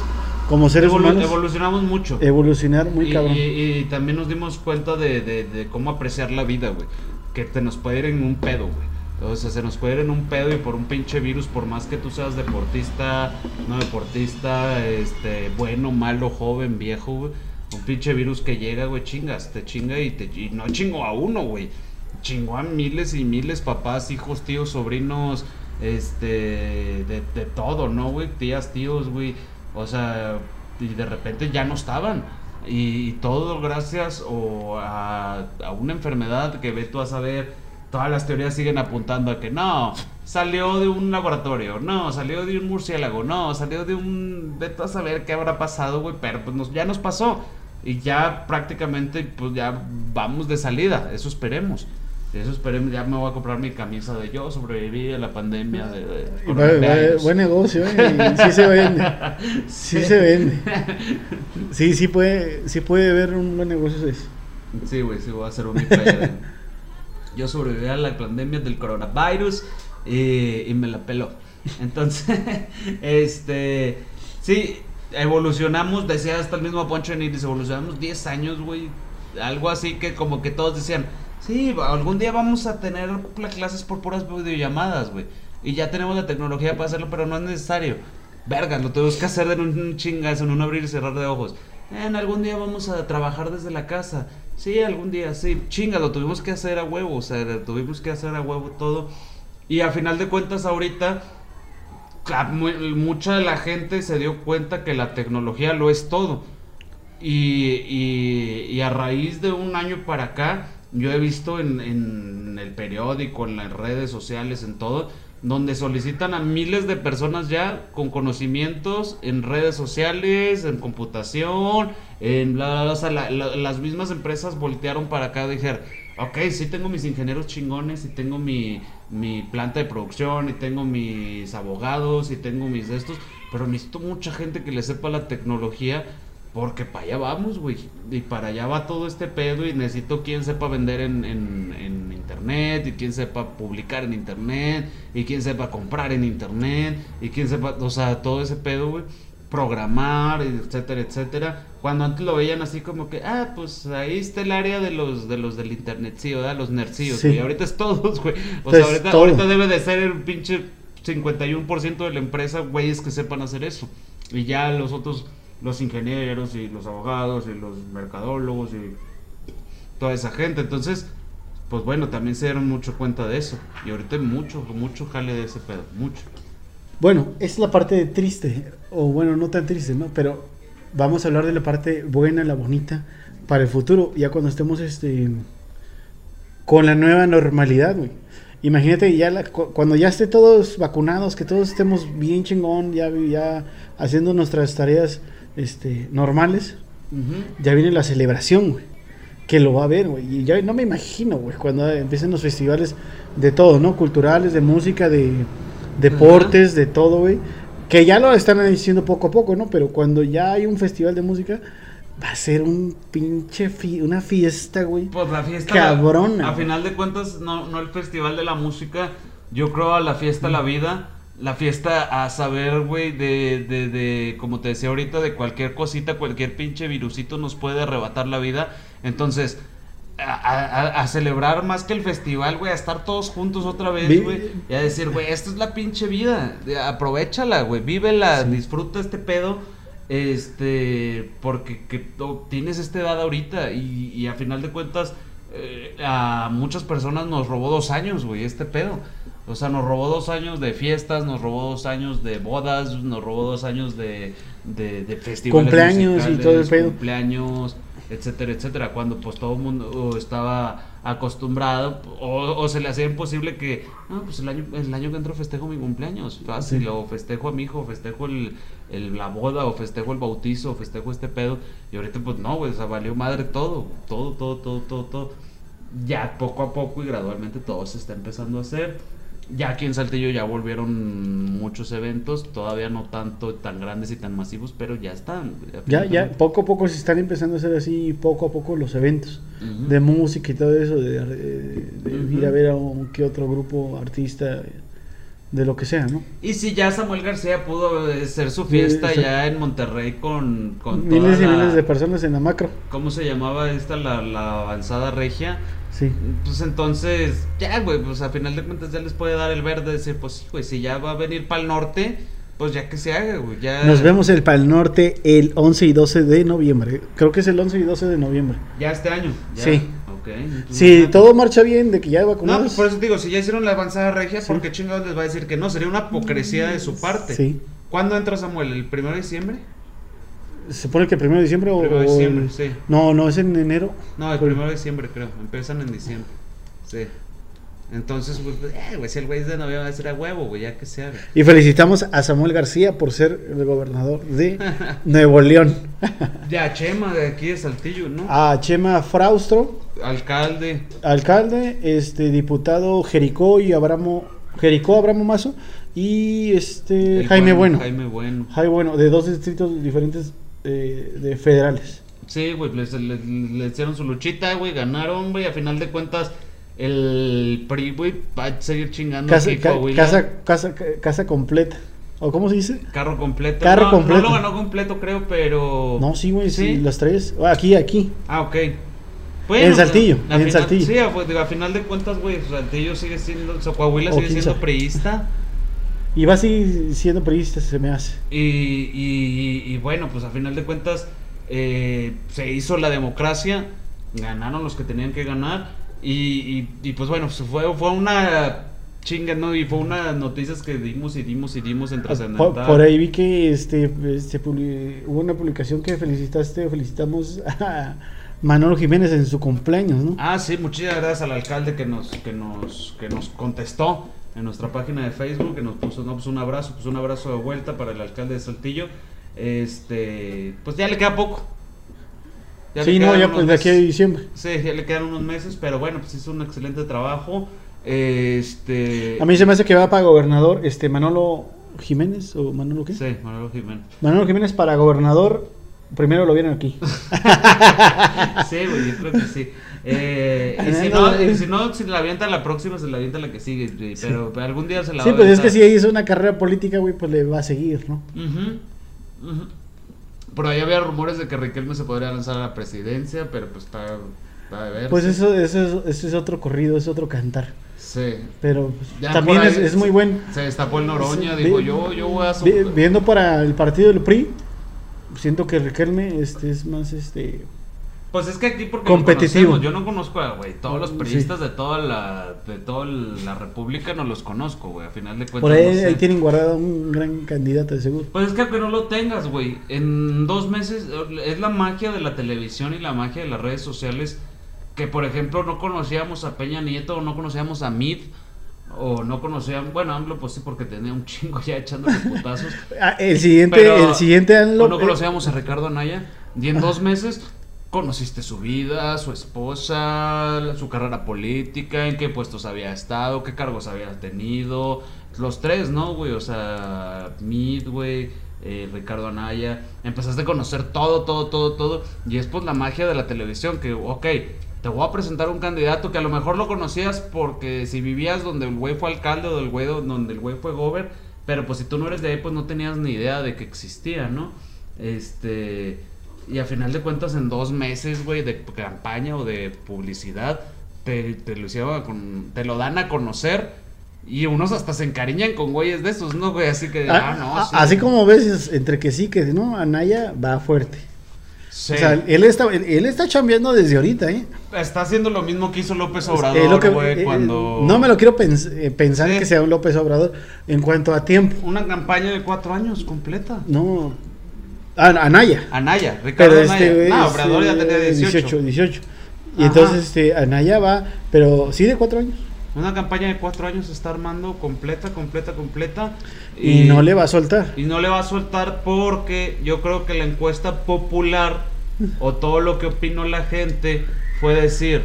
como seres Evolu- humanos, evolucionamos mucho. evolucionar muy y, cabrón. y- y también nos dimos cuenta de, de- de cómo apreciar la vida, güey. Que te nos puede ir en un pedo, güey. O sea, se nos puede ir en un pedo y por un pinche virus, por más que tú seas deportista, no deportista, este, bueno, malo, joven, viejo, güey. Un pinche virus que llega, güey, chingas, te chinga y te y no chingo a uno, güey. Chingó a miles y miles, papás, hijos, tíos, sobrinos, este, de, de todo, ¿no, güey? Tías, tíos, güey. O sea, y de repente ya no estaban. Y, todo gracias o a, una enfermedad que ve tú a saber, todas las teorías siguen apuntando a que no, salió de un laboratorio, no, salió de un murciélago, no, salió de un... Ve tú a saber qué habrá pasado, güey, pero pues nos, ya nos pasó. Y ya prácticamente, pues ya vamos de salida, eso esperemos. Eso esperemos, ya me voy a comprar mi camisa de yo sobreviví a la pandemia de, de buen negocio, ¿eh? Sí se vende. Sí se vende. Sí, sí puede, sí puede haber un buen negocio eso. Sí, güey, sí voy a hacer un de- Yo sobreviví a la pandemia del coronavirus y, y me la peló. Entonces, este, sí, evolucionamos, decía hasta el mismo Poncho Niris, evolucionamos 10 años, güey. Algo así que como que todos decían, sí, algún día vamos a tener clases por puras videollamadas, güey. Y ya tenemos la tecnología para hacerlo, pero no es necesario. Verga, lo tenemos que hacer en un chingazo, en un abrir y cerrar de ojos. En algún día vamos a trabajar desde la casa. Sí, algún día, sí. Chinga, lo tuvimos que hacer a huevo, o sea, tuvimos que hacer a huevo todo. Y a final de cuentas ahorita, mucha de la gente se dio cuenta que la tecnología lo es todo. Y- y a raíz de un año para acá, yo he visto en, en el periódico, en las redes sociales, en todo, donde solicitan a miles de personas ya con conocimientos en redes sociales, en computación, en bla, bla, bla. O sea, la- la- las mismas empresas voltearon para acá y dijeron, ok, sí tengo mis ingenieros chingones y tengo mi, mi planta de producción y tengo mis abogados y tengo mis de estos, pero necesito mucha gente que le sepa la tecnología porque para allá vamos, güey. Y para allá va todo este pedo y necesito quien sepa vender en, en, en internet y quien sepa publicar en internet y quien sepa comprar en internet y quien sepa, o sea, todo ese pedo, güey. Programar, etcétera, etcétera. Cuando antes lo veían así como que, ah, pues ahí está el área de los de los del internet, sí, ¿verdad? Los nercillos, Sí. Ahorita es todos, güey. O sea, ahorita, ahorita debe de ser el pinche 51% de la empresa, güeyes que sepan hacer eso. Y ya los otros, los ingenieros y los abogados y los mercadólogos y toda esa gente. Entonces, pues bueno, también se dieron mucho cuenta de eso. Y ahorita mucho, mucho jale de ese pedo, mucho. Bueno, es la parte triste, o bueno, no tan triste, ¿no? Pero vamos a hablar de la parte buena, la bonita, para el futuro, ya cuando estemos este con la nueva normalidad, güey. Imagínate ya la- cu- cuando ya esté todos vacunados, que todos estemos bien chingón, ya, ya haciendo nuestras tareas este, normales, ya viene la celebración, güey. Que lo va a ver, güey. Y ya no me imagino, güey, cuando empiecen los festivales de todo, ¿no? Culturales, de música, de deportes, de todo, güey. Que ya lo están diciendo poco a poco, ¿no? Pero cuando ya hay un festival de música, va a ser un pinche, fi- una fiesta, güey. Pues la fiesta. Cabrona, A güey. final de cuentas, no, no el festival de la música. Yo creo a la fiesta la vida. La fiesta a saber, güey, de, de, de, como te decía ahorita, de cualquier cosita, cualquier pinche virusito nos puede arrebatar la vida. Entonces, a, a- a celebrar más que el festival, güey, a estar todos juntos otra vez, güey. Y a decir, güey, esta es la pinche vida. Aprovechala, güey, vívela, disfruta este pedo. Este, porque que, to- tienes esta edad ahorita y, y a final de cuentas eh, a muchas personas nos robó dos años, güey, este pedo. O sea, nos robó dos años de fiestas, nos robó dos años de bodas, nos robó dos años de, de, de festivales Cumpleaños y todo el pedo. cumpleaños, etcétera, etcétera, cuando pues todo el mundo estaba acostumbrado o, o se le hacía imposible que, no, pues el año, el año que entra festejo mi cumpleaños, fácil, Sí. o festejo a mi hijo, o festejo el, el- la boda, o festejo el bautizo, o festejo este pedo, y ahorita pues no, güey, o sea, valió madre todo, todo, todo, todo, todo, todo. Ya poco a poco y gradualmente todo se está empezando a hacer. Ya aquí en Saltillo ya volvieron muchos eventos, todavía no tanto tan grandes y tan masivos, pero ya están. Ya, ya, poco a poco se están empezando a hacer así, poco a poco los eventos de música y todo eso, de, de- de ir a ver a un que otro grupo, artista, de lo que sea, ¿no? Y si ya Samuel García pudo eh, hacer su fiesta Sí, ya en Monterrey con, con miles y la- miles de personas en la macro. ¿Cómo se llamaba esta? La, la avanzada regia. Sí. Pues entonces, ya, güey, pues a final de cuentas ya les puede dar el verde, decir, pues sí, güey, si ya va a venir para el norte, pues ya que se haga, güey, ya. Nos vemos el Pal Norte el 11 y 12 de noviembre. Creo que es el 11 y 12 de noviembre. Ya este año. Ya. Sí. Ok. entonces, Si bueno. todo marcha bien, de que ya No, vacunados. pues por eso te digo, si ya hicieron la avanzada regia, Sí. ¿por qué chingados les va a decir que no? Sería una hipocresía de su parte. Sí. ¿Cuándo entra Samuel? ¿El primero de diciembre? Se supone que el primero de diciembre o. Primero de diciembre, el- sí. No, no, es en enero. No, el Pues- primero de diciembre, creo. Empiezan en diciembre. Sí. Entonces, pues, eh, güey, si el güey es de noviembre, va a ser a huevo, güey, ya que se haga. Y felicitamos a Samuel García por ser el gobernador de Nuevo León. Ya, Chema, de aquí de Saltillo, ¿no? A Chema Fraustro, Alcalde. alcalde, este diputado Jericó y Abramo Jericó Abramo Mazo y este el Jaime Bueno. Jaime Bueno. Jaime Bueno, de dos distritos diferentes eh, de federales. Sí, güey, le, le- hicieron su luchita, güey, ganaron, güey, a final de cuentas, el PRI, güey, va a seguir chingando Casa, aquí ca- Coahuila. casa, casa, ca- casa completa. ¿O cómo se dice? Carro completo. Carro no, completo. No lo ganó completo, creo, pero... No, sí, güey, sí, ¿Sí? los tres. Ah, Aquí, aquí. Ah, ok. En Saltillo, a en final- Saltillo. Sí, a, pues, a final de cuentas, güey, Saltillo sigue siendo, o sea, Coahuila O sigue siendo sabe. priista. Y va a seguir siendo periodista, se me hace. Y, y, y bueno, pues a final de cuentas eh, se hizo la democracia, ganaron los que tenían que ganar y, y, y, pues bueno, fue, fue una chinga, ¿no? Y fue una noticias que dimos y dimos y dimos en Por, trascendental. por ahí vi que este, este hubo una publicación que felicitaste, felicitamos a Manolo Jiménez en su cumpleaños, ¿no? Ah, sí, muchas gracias al alcalde que nos, que nos, que nos contestó en nuestra página de Facebook, que nos puso, no, pues un abrazo, pues un abrazo de vuelta para el alcalde de Saltillo. Este, pues ya le queda poco. Ya sí, no, ya pues de aquí a diciembre. Sí, ya le quedan unos meses, pero bueno, pues hizo un excelente trabajo. Este. A mí se me hace que va para gobernador este Manolo Jiménez o Manolo qué? Sí, Manolo Jiménez. Manolo Jiménez para gobernador. Primero lo vieron aquí. Sí, güey, yo creo que sí. Eh, y si No, y si no, si la avienta la próxima, se la avienta la que sigue, güey, pero algún día se la Sí, va a pues es que si hizo una carrera política, güey, pues le va a seguir, ¿no? Ujú, ujú. Por ahí había rumores de que Riquelme se podría lanzar a la presidencia, pero pues está. A ver. Pues eso, eso, es, eso es otro corrido, es otro cantar. Sí. Pero pues, también es, es muy buen. Se destapó el Noroña, Sí, dijo yo, yo voy a... vi- viendo para el partido del PRI, siento que Riquelme este, es más este Pues es que aquí porque Competitivo. lo yo no conozco a, güey, todos los Sí. periodistas de toda la de toda la república no los conozco, güey, a final de cuentas por ahí, no sé. ahí tienen guardado un gran candidato de seguro. Pues es que aunque no lo tengas, güey, en dos meses es la magia de la televisión y la magia de las redes sociales que, por ejemplo, no conocíamos a Peña Nieto o no conocíamos a Mid o no conocíamos, bueno, AMLO pues sí porque tenía un chingo ya echándole putazos. Ah, el siguiente, Pero- el siguiente ANLO, o no eh, conocíamos a Ricardo Anaya y en dos meses conociste su vida, su esposa, su carrera política, en qué puestos había estado, qué cargos había tenido, los tres, ¿no, güey? O sea, Mid, güey, eh, Ricardo Anaya, empezaste a conocer todo, todo, todo, todo, y es pues la magia de la televisión, que, ok, te voy a presentar un candidato que a lo mejor lo conocías porque si vivías donde el güey fue alcalde o del güey do- donde el güey fue gober, pero pues si tú no eres de ahí, pues no tenías ni idea de que existía, ¿no? Este, y a final de cuentas en dos meses, güey, de campaña o de publicidad, te, te lo hicieron te lo dan a conocer y unos hasta se encariñan con güeyes de esos, ¿no, güey? Así que, ah, ah, no, ah, sí. así como ves, es entre que sí, que no, Anaya va fuerte. Sí. O sea, él está, él, él está chambeando desde ahorita, ¿eh? Está haciendo lo mismo que hizo López Es Obrador, lo que- güey, eh, cuando... No me lo quiero pens- eh, pensar Sí. que sea un López Obrador en cuanto a tiempo. Una campaña de cuatro años completa. No. Ah, Anaya. Anaya, Ricardo Pero Anaya. este no, es, Obrador ya eh, tenía 18. 18. 18. Y Ajá. entonces este, Anaya va, pero sí de cuatro años. Una campaña de cuatro años se está armando completa, completa, completa. Y, no le va a soltar. Y no le va a soltar porque yo creo que la encuesta popular o todo lo que opinó la gente fue decir,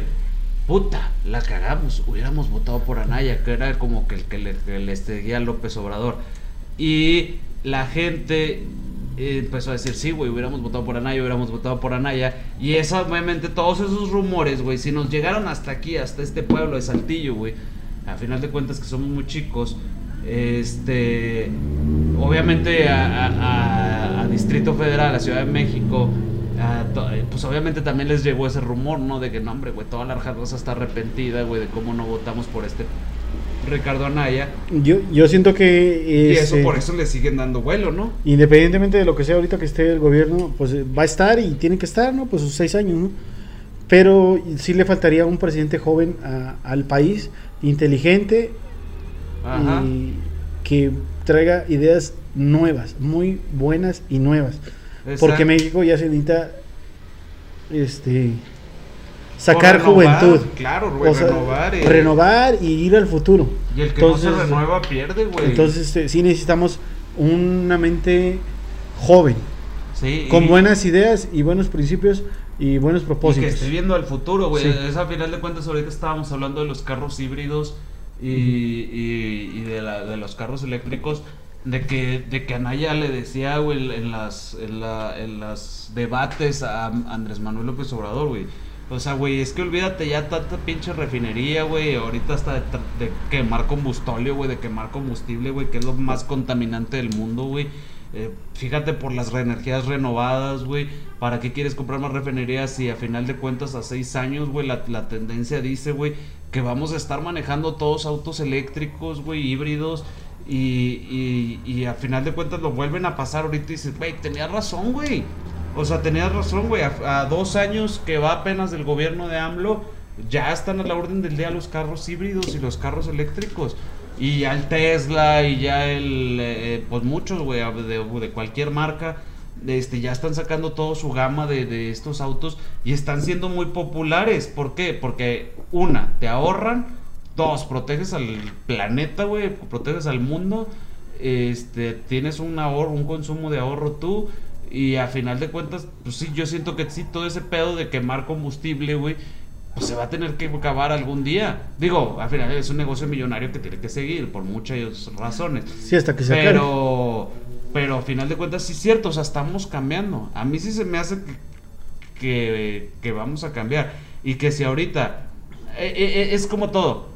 puta, la cagamos, hubiéramos votado por Anaya, que era como que el que le, que le seguía a López Obrador. Y la gente empezó a decir, sí, güey, hubiéramos votado por Anaya, hubiéramos votado por Anaya. Y eso, obviamente, todos esos rumores, güey, si nos llegaron hasta aquí, hasta este pueblo de Saltillo, güey, a final de cuentas que somos muy chicos, este, obviamente a, Distrito Federal, a Ciudad de México, pues obviamente también les llegó ese rumor, ¿no? De que, no, hombre, güey, toda la raza está arrepentida, güey, de cómo no votamos por este Ricardo Anaya. Yo, yo siento que Y eso este, por eso le siguen dando vuelo, ¿no? independientemente de lo que sea ahorita que esté el gobierno, pues eh, va a estar y tiene que estar, ¿no? Pues sus seis años, ¿no? Pero sí le faltaría un presidente joven a- al país, inteligente Ajá. y que traiga ideas nuevas, muy buenas y nuevas. Porque. México ya se necesita este sacar renovar, juventud. Claro, güey, O sea, renovar. y- renovar y ir al futuro. Y el que no Entonces, se renueva pierde, güey. Entonces este, sí necesitamos una mente joven, sí, con y- buenas ideas y buenos principios y buenos Y que propósitos. esté viendo al futuro, güey. Sí. Es a final de cuentas, ahorita estábamos hablando de los carros híbridos y, y- y de, la- de los carros eléctricos. De que, de que Anaya le decía, güey, en las, en, la, en las debates a Andrés Manuel López Obrador, güey. O sea, güey, es que olvídate ya tanta pinche refinería, güey. Ahorita hasta de, quemar combustóleo, güey, de quemar combustible, güey, que es lo más contaminante del mundo, güey. Eh, fíjate por las energías renovadas, güey. ¿Para qué quieres comprar más refinerías si a final de cuentas a seis años, güey, la, tendencia dice, güey, que vamos a estar manejando todos autos eléctricos, güey, híbridos. Y, y, y a final de cuentas lo vuelven a pasar ahorita y dices, güey, tenías razón, güey. O sea, tenías razón, güey. A, dos años que va apenas del gobierno de AMLO, ya están a la orden del día los carros híbridos y los carros eléctricos. Y ya el Tesla y ya el, eh, pues muchos, güey, de, de cualquier marca, este, ya están sacando toda su gama de, de estos autos y están siendo muy populares. ¿Por qué? Porque una, te ahorran, dos, proteges al planeta, güey, proteges al mundo, este, tienes un ahorro, un consumo de ahorro tú. Y a final de cuentas, pues sí, yo siento que sí, todo ese pedo de quemar combustible, güey, pues se va a tener que acabar algún día. Digo, al final es un negocio millonario que tiene que seguir por muchas razones. Sí, hasta que se acabe. Pero, pero a final de cuentas sí es cierto, o sea, estamos cambiando. A mí sí se me hace que, que, que vamos a cambiar. Y que si ahorita, eh, eh, eh, es como todo.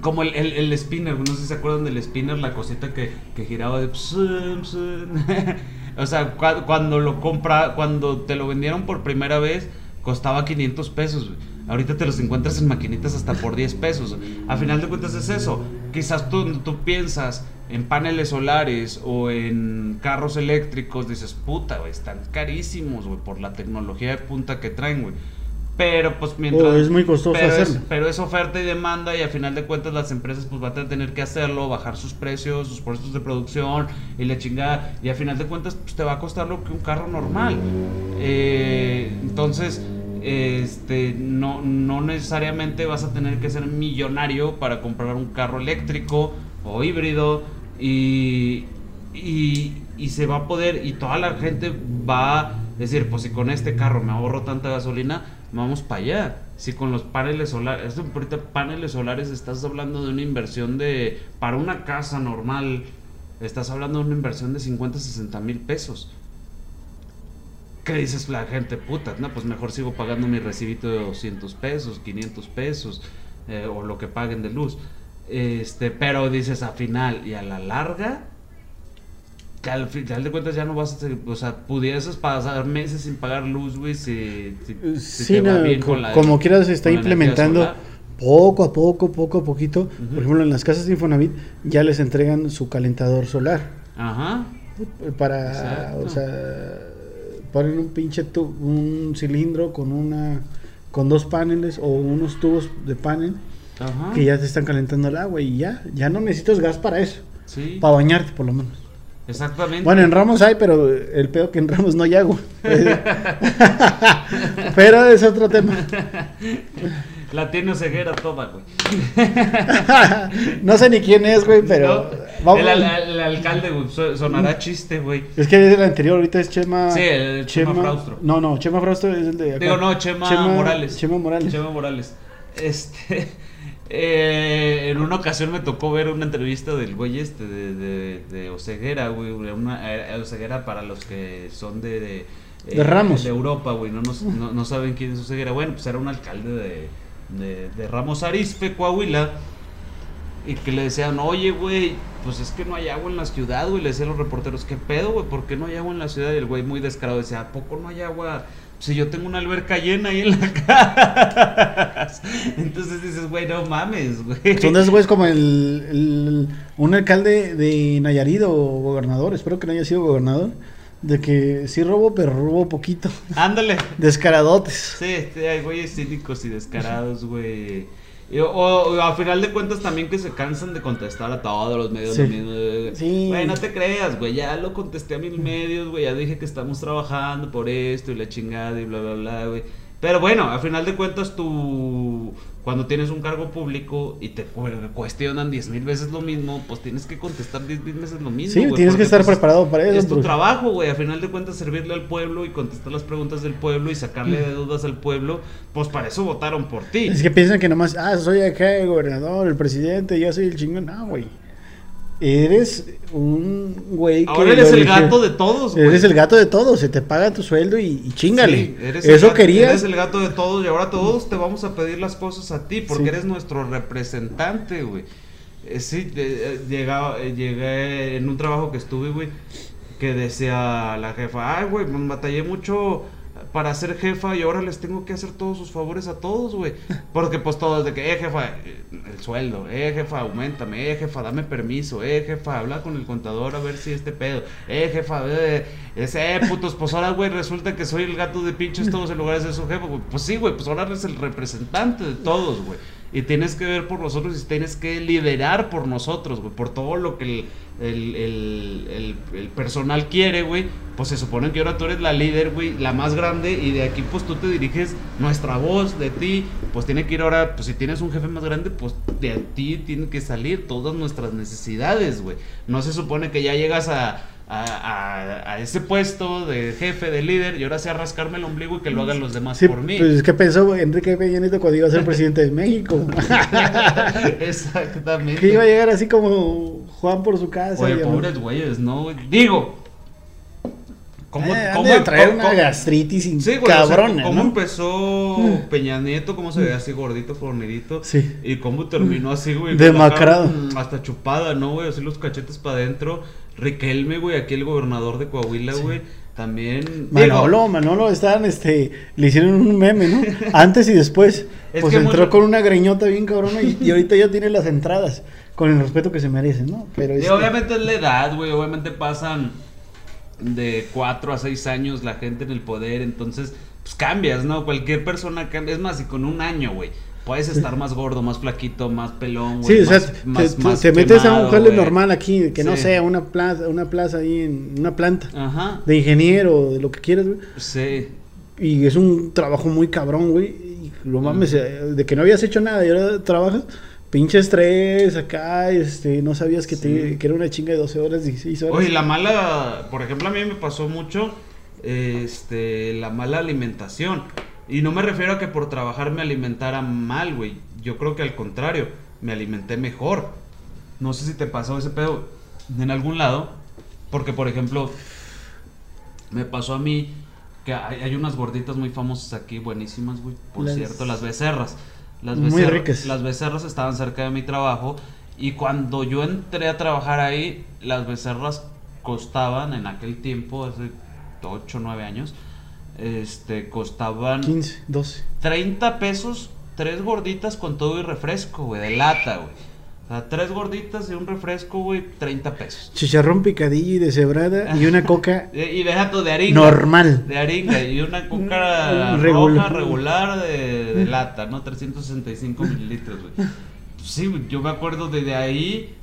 Como el, el, el spinner, no sé si se acuerdan del spinner, la cosita que, que giraba de... o sea, cua- cuando lo compra, cuando te lo vendieron por primera vez, costaba 500 pesos. güey. Ahorita te los encuentras en maquinitas hasta por 10 pesos. A final de cuentas es eso. Quizás tú, tú piensas en paneles solares o en carros eléctricos, dices, puta, güey, están carísimos, güey, por la tecnología de punta que traen, güey. Pero pues mientras... Oh, es muy costoso pero hacerlo. Es, pero es oferta y demanda y a final de cuentas las empresas pues van a tener que hacerlo, bajar sus precios, sus puestos de producción y la chingada. Y a final de cuentas pues te va a costar lo que un carro normal. Eh, entonces, este, no, no necesariamente vas a tener que ser millonario para comprar un carro eléctrico o híbrido y, y, y se va a poder y toda la gente va a decir, pues si con este carro me ahorro tanta gasolina, vamos para allá. Si con los paneles solares, ahorita paneles solares estás hablando de una inversión de, para una casa normal, estás hablando de una inversión de 50, 60 mil pesos. ¿Qué dices la gente? Puta, no, pues mejor sigo pagando mi recibito de 200 pesos, 500 pesos, eh, o lo que paguen de luz. Este, pero dices a final y a la larga, que al final de cuentas ya no vas a ser, o sea, pudieses pasar meses sin pagar luz, güey, si, si, si Sí, te va no, bien co- con la- como quiera se está implementando poco a poco, poco a poquito. Por ejemplo, en las casas de Infonavit ya les entregan su calentador solar. Ajá. Para, Exacto. o sea, ponen un pinche un cilindro con una con dos paneles o unos tubos de panel Ajá. que ya te están calentando el agua y ya, ya no necesitas gas para eso, Sí. para bañarte por lo menos. Exactamente. Bueno, en Ramos hay, pero el peor que en Ramos no hay agua. pero es otro tema. La tiene ceguera toda, güey. no sé ni quién es, güey, pero No, vamos. el, el alcalde, güey, so- sonará chiste, güey. Es que es el anterior, ahorita es Chema. Sí, el Chema Fraustro. No, no, Chema Fraustro es el de. acá. Digo, no, Chema Morales. Chema Morales. Chema Morales. Este. Eh, en una ocasión me tocó ver una entrevista del güey este de, de, de Oceguera, güey. Una, eh, Oceguera para los que son de. De, eh, De Ramos. De Europa, güey. No, no, no saben quién es Oceguera. Bueno, pues era un alcalde de, de, Ramos Arizpe, Coahuila. Y que le decían, oye, güey, pues es que no hay agua en la ciudad, güey. Le decían los reporteros, ¿qué pedo, güey? ¿Por qué no hay agua en la ciudad? Y el güey muy descarado decía, ¿a poco no hay agua? Si yo tengo una alberca llena ahí en la casa. Entonces dices, güey, no mames, güey. Son de esos güeyes como el, el- un alcalde de Nayarit o gobernador, espero que no haya sido gobernador, de que sí robo, pero robo poquito. Ándale. Descaradotes. Sí, hay güeyes cínicos y descarados, güey. O, o a final de cuentas también que se cansan de contestar a todos los medios Sí. de- Sí. Güey, no te creas, güey, ya lo contesté a mil medios, güey, ya dije que estamos trabajando por esto y la chingada y bla, bla, bla, güey. Pero bueno, a final de cuentas tú, cuando tienes un cargo público y te cu- cuestionan diez mil veces lo mismo, pues tienes que contestar diez mil veces lo mismo. Sí, tienes que estar pues, preparado para eso. es tu pues. trabajo, güey. A final de cuentas, servirle al pueblo y contestar las preguntas del pueblo y sacarle de dudas al pueblo. Pues para eso votaron por ti. Es que piensan que nomás, ah, soy acá el gobernador, el presidente, yo soy el chingón. No, güey. Eres un güey que. Ahora eres el gato de todos, güey. Eres el gato de todos, se te paga tu sueldo y, y chingale. Sí, eres el Eso querías. Eres el gato de todos y ahora todos te vamos a pedir las cosas a ti porque Sí. eres nuestro representante, güey. Eh, sí, eh, eh, llegaba, eh, llegué en un trabajo que estuve, güey, que decía la jefa, ay, güey, me batallé mucho para ser jefa y ahora les tengo que hacer todos sus favores a todos, güey. Porque pues todos de que, eh, jefa, eh, el sueldo, eh, jefa, aumentame, eh, jefa, dame permiso, eh, jefa, habla con el contador a ver si este pedo, eh, jefa, eh, ese, eh, putos, pues ahora, güey, resulta que soy el gato de pinches todos en lugar de su jefa, güey. Pues sí, güey, pues ahora eres el representante de todos, güey. Y tienes que ver por nosotros y tienes que liderar por nosotros, güey. Por todo lo que el, el, el, personal quiere, güey. Pues se supone que ahora tú eres la líder, güey, la más grande. Y de aquí, pues tú te diriges nuestra voz de ti. Pues tiene que ir ahora, pues si tienes un jefe más grande, pues de ti tienen que salir todas nuestras necesidades, güey. No se supone que ya llegas a, a, a- a ese puesto de jefe, de líder, y ahora sea rascarme el ombligo y que lo hagan los demás Sí, por mí. pues ¿qué pensó Enrique Peña Nieto cuando iba a ser presidente de México? Exactamente. que iba a llegar así como Juan por su casa. Oye, pobres güeyes, ¿no? güey? Digo, ¿cómo, Eh, cómo- de traer cómo- una cómo- gastritis Sí, güey, o sea, cabrona, ¿cómo ¿no? empezó Peña Nieto? ¿Cómo se veía así gordito, fornidito? Sí. Y cómo terminó así, güey. Demacrado. mm, Hasta chupada, ¿no, güey? Así los cachetes para adentro. Riquelme, güey, aquí el gobernador de Coahuila, Sí. güey. también... Manolo, digo, Manolo, estaban, este, le hicieron un meme, ¿no? Antes y después. Es pues que entró mucho- con una greñota bien cabrona y, y ahorita ya tiene las entradas, con el respeto que se merecen, ¿no? Pero Y este, obviamente es la edad, güey. Obviamente pasan de 4 a 6 años la gente en el poder. Entonces, pues cambias, ¿no? Cualquier persona cambia. Es más, y con un año, güey. Puedes estar más gordo, más flaquito, más pelón, güey. Sí, o sea, más- te, más- te- más te metes a un jale normal aquí, que no sea una plaza, una plaza ahí en una planta Ajá. de ingeniero, de lo que quieras, güey. Sí. Y es un trabajo muy cabrón, güey. Y lo mames, eh, de que no habías hecho nada y ahora trabajas, pinche estrés acá, este, no sabías que, te, que era una chinga de 12 horas, 16 horas. Oye, la mala, por ejemplo, a mí me pasó mucho este, la mala alimentación. Y no me refiero a que por trabajar me alimentara mal, güey. Yo creo que al contrario, me alimenté mejor. No sé si te pasó ese pedo en algún lado. Porque, por ejemplo, me pasó a mí que hay, hay unas gorditas muy famosas aquí, buenísimas, güey. Por Las- cierto, las becerras. Las Muy becerras, ricas. Las becerras estaban cerca de mi trabajo. Y cuando yo entré a trabajar ahí, las becerras costaban en aquel tiempo, hace 8 o 9 años, este, costaban 15, 12. 30 pesos, tres gorditas con todo y refresco, güey, de lata, güey. O sea, tres gorditas y un refresco, güey, 30 pesos. Chicharrón picadillo y deshebrada y una coca Y, y deja de haringa. normal. De haringa y una coca Regular. roja regular de, de lata, ¿no? 365 mililitros, güey. Sí, yo me acuerdo de, de ahí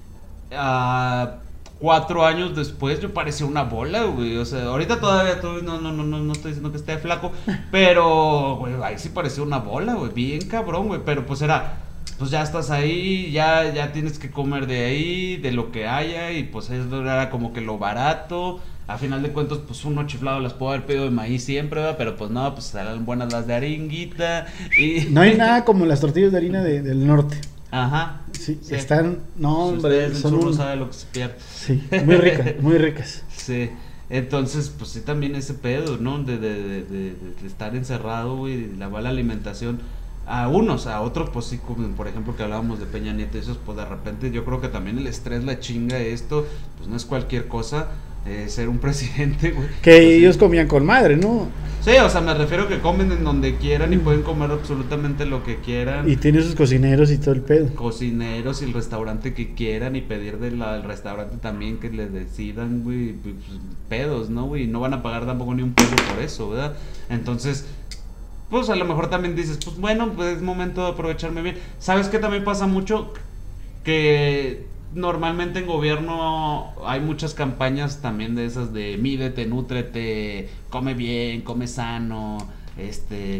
a cuatro años después yo parecía una bola, güey. O sea, ahorita todavía tú- no, no, no, no, no estoy diciendo que esté flaco, pero, güey, ahí sí parecía una bola, güey. Bien cabrón, güey. Pero pues era, pues ya estás ahí, ya, ya tienes que comer de ahí, de lo que haya, y pues eso era como que lo barato. A final de cuentas, pues uno chiflado las puedo haber pedido de maíz siempre, ¿verdad? Pero pues no, pues eran buenas las de haringuita. Y... No hay nada como las tortillas de harina de- del norte. Ajá. Sí, Sí. están, no, Si hombre, son un- saben lo que se pierde. sí, muy ricas, muy ricas. Sí, entonces, pues sí, también ese pedo, ¿no? De, de, de, de- estar encerrado, güey, la mala alimentación. A unos, a otros, pues sí, como por ejemplo que hablábamos de Peña Nieto, esos, pues de repente yo creo que también el estrés, la chinga, esto, pues no es cualquier cosa, eh, ser un presidente, güey. Que Pues, ellos comían con madre, ¿no? Sí, o sea, me refiero que comen en donde quieran y pueden comer absolutamente lo que quieran. Y tiene sus cocineros y todo el pedo. cocineros y el restaurante que quieran y pedir del al restaurante también que les decidan, güey, pues, pedos, ¿no, güey? No van a pagar tampoco ni un peso por eso, ¿verdad? Entonces, pues a lo mejor también dices, pues bueno, pues es momento de aprovecharme bien. ¿Sabes qué también pasa mucho? Que normalmente en gobierno hay muchas campañas también de esas de mídete, nútrete, come bien, come sano, este...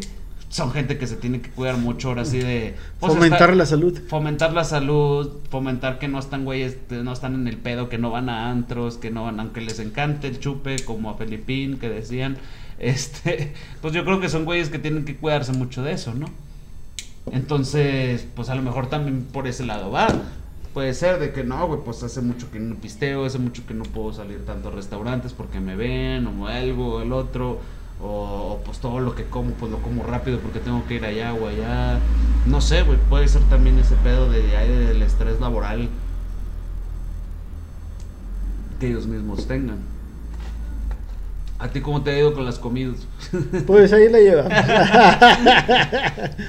Son gente que se tiene que cuidar mucho ahora sí de... pues, Fomentar estar- la salud. fomentar la salud, fomentar que no están güeyes, no están en el pedo, que no van a antros, que no van, aunque les encante el chupe, como a Felipín, que decían, este, pues yo creo que son güeyes que tienen que cuidarse mucho de eso, ¿no? Entonces, pues a lo mejor también por ese lado va. Puede ser de que no, güey, pues hace mucho que no pisteo, hace mucho que no puedo salir tanto a restaurantes porque me ven, o algo, o el otro, o, o, pues todo lo que como, pues lo como rápido porque tengo que ir allá o allá. No sé, güey, puede ser también ese pedo de ahí del estrés laboral que ellos mismos tengan. ¿A ti cómo te ha ido con las comidas? Pues ahí la lleva.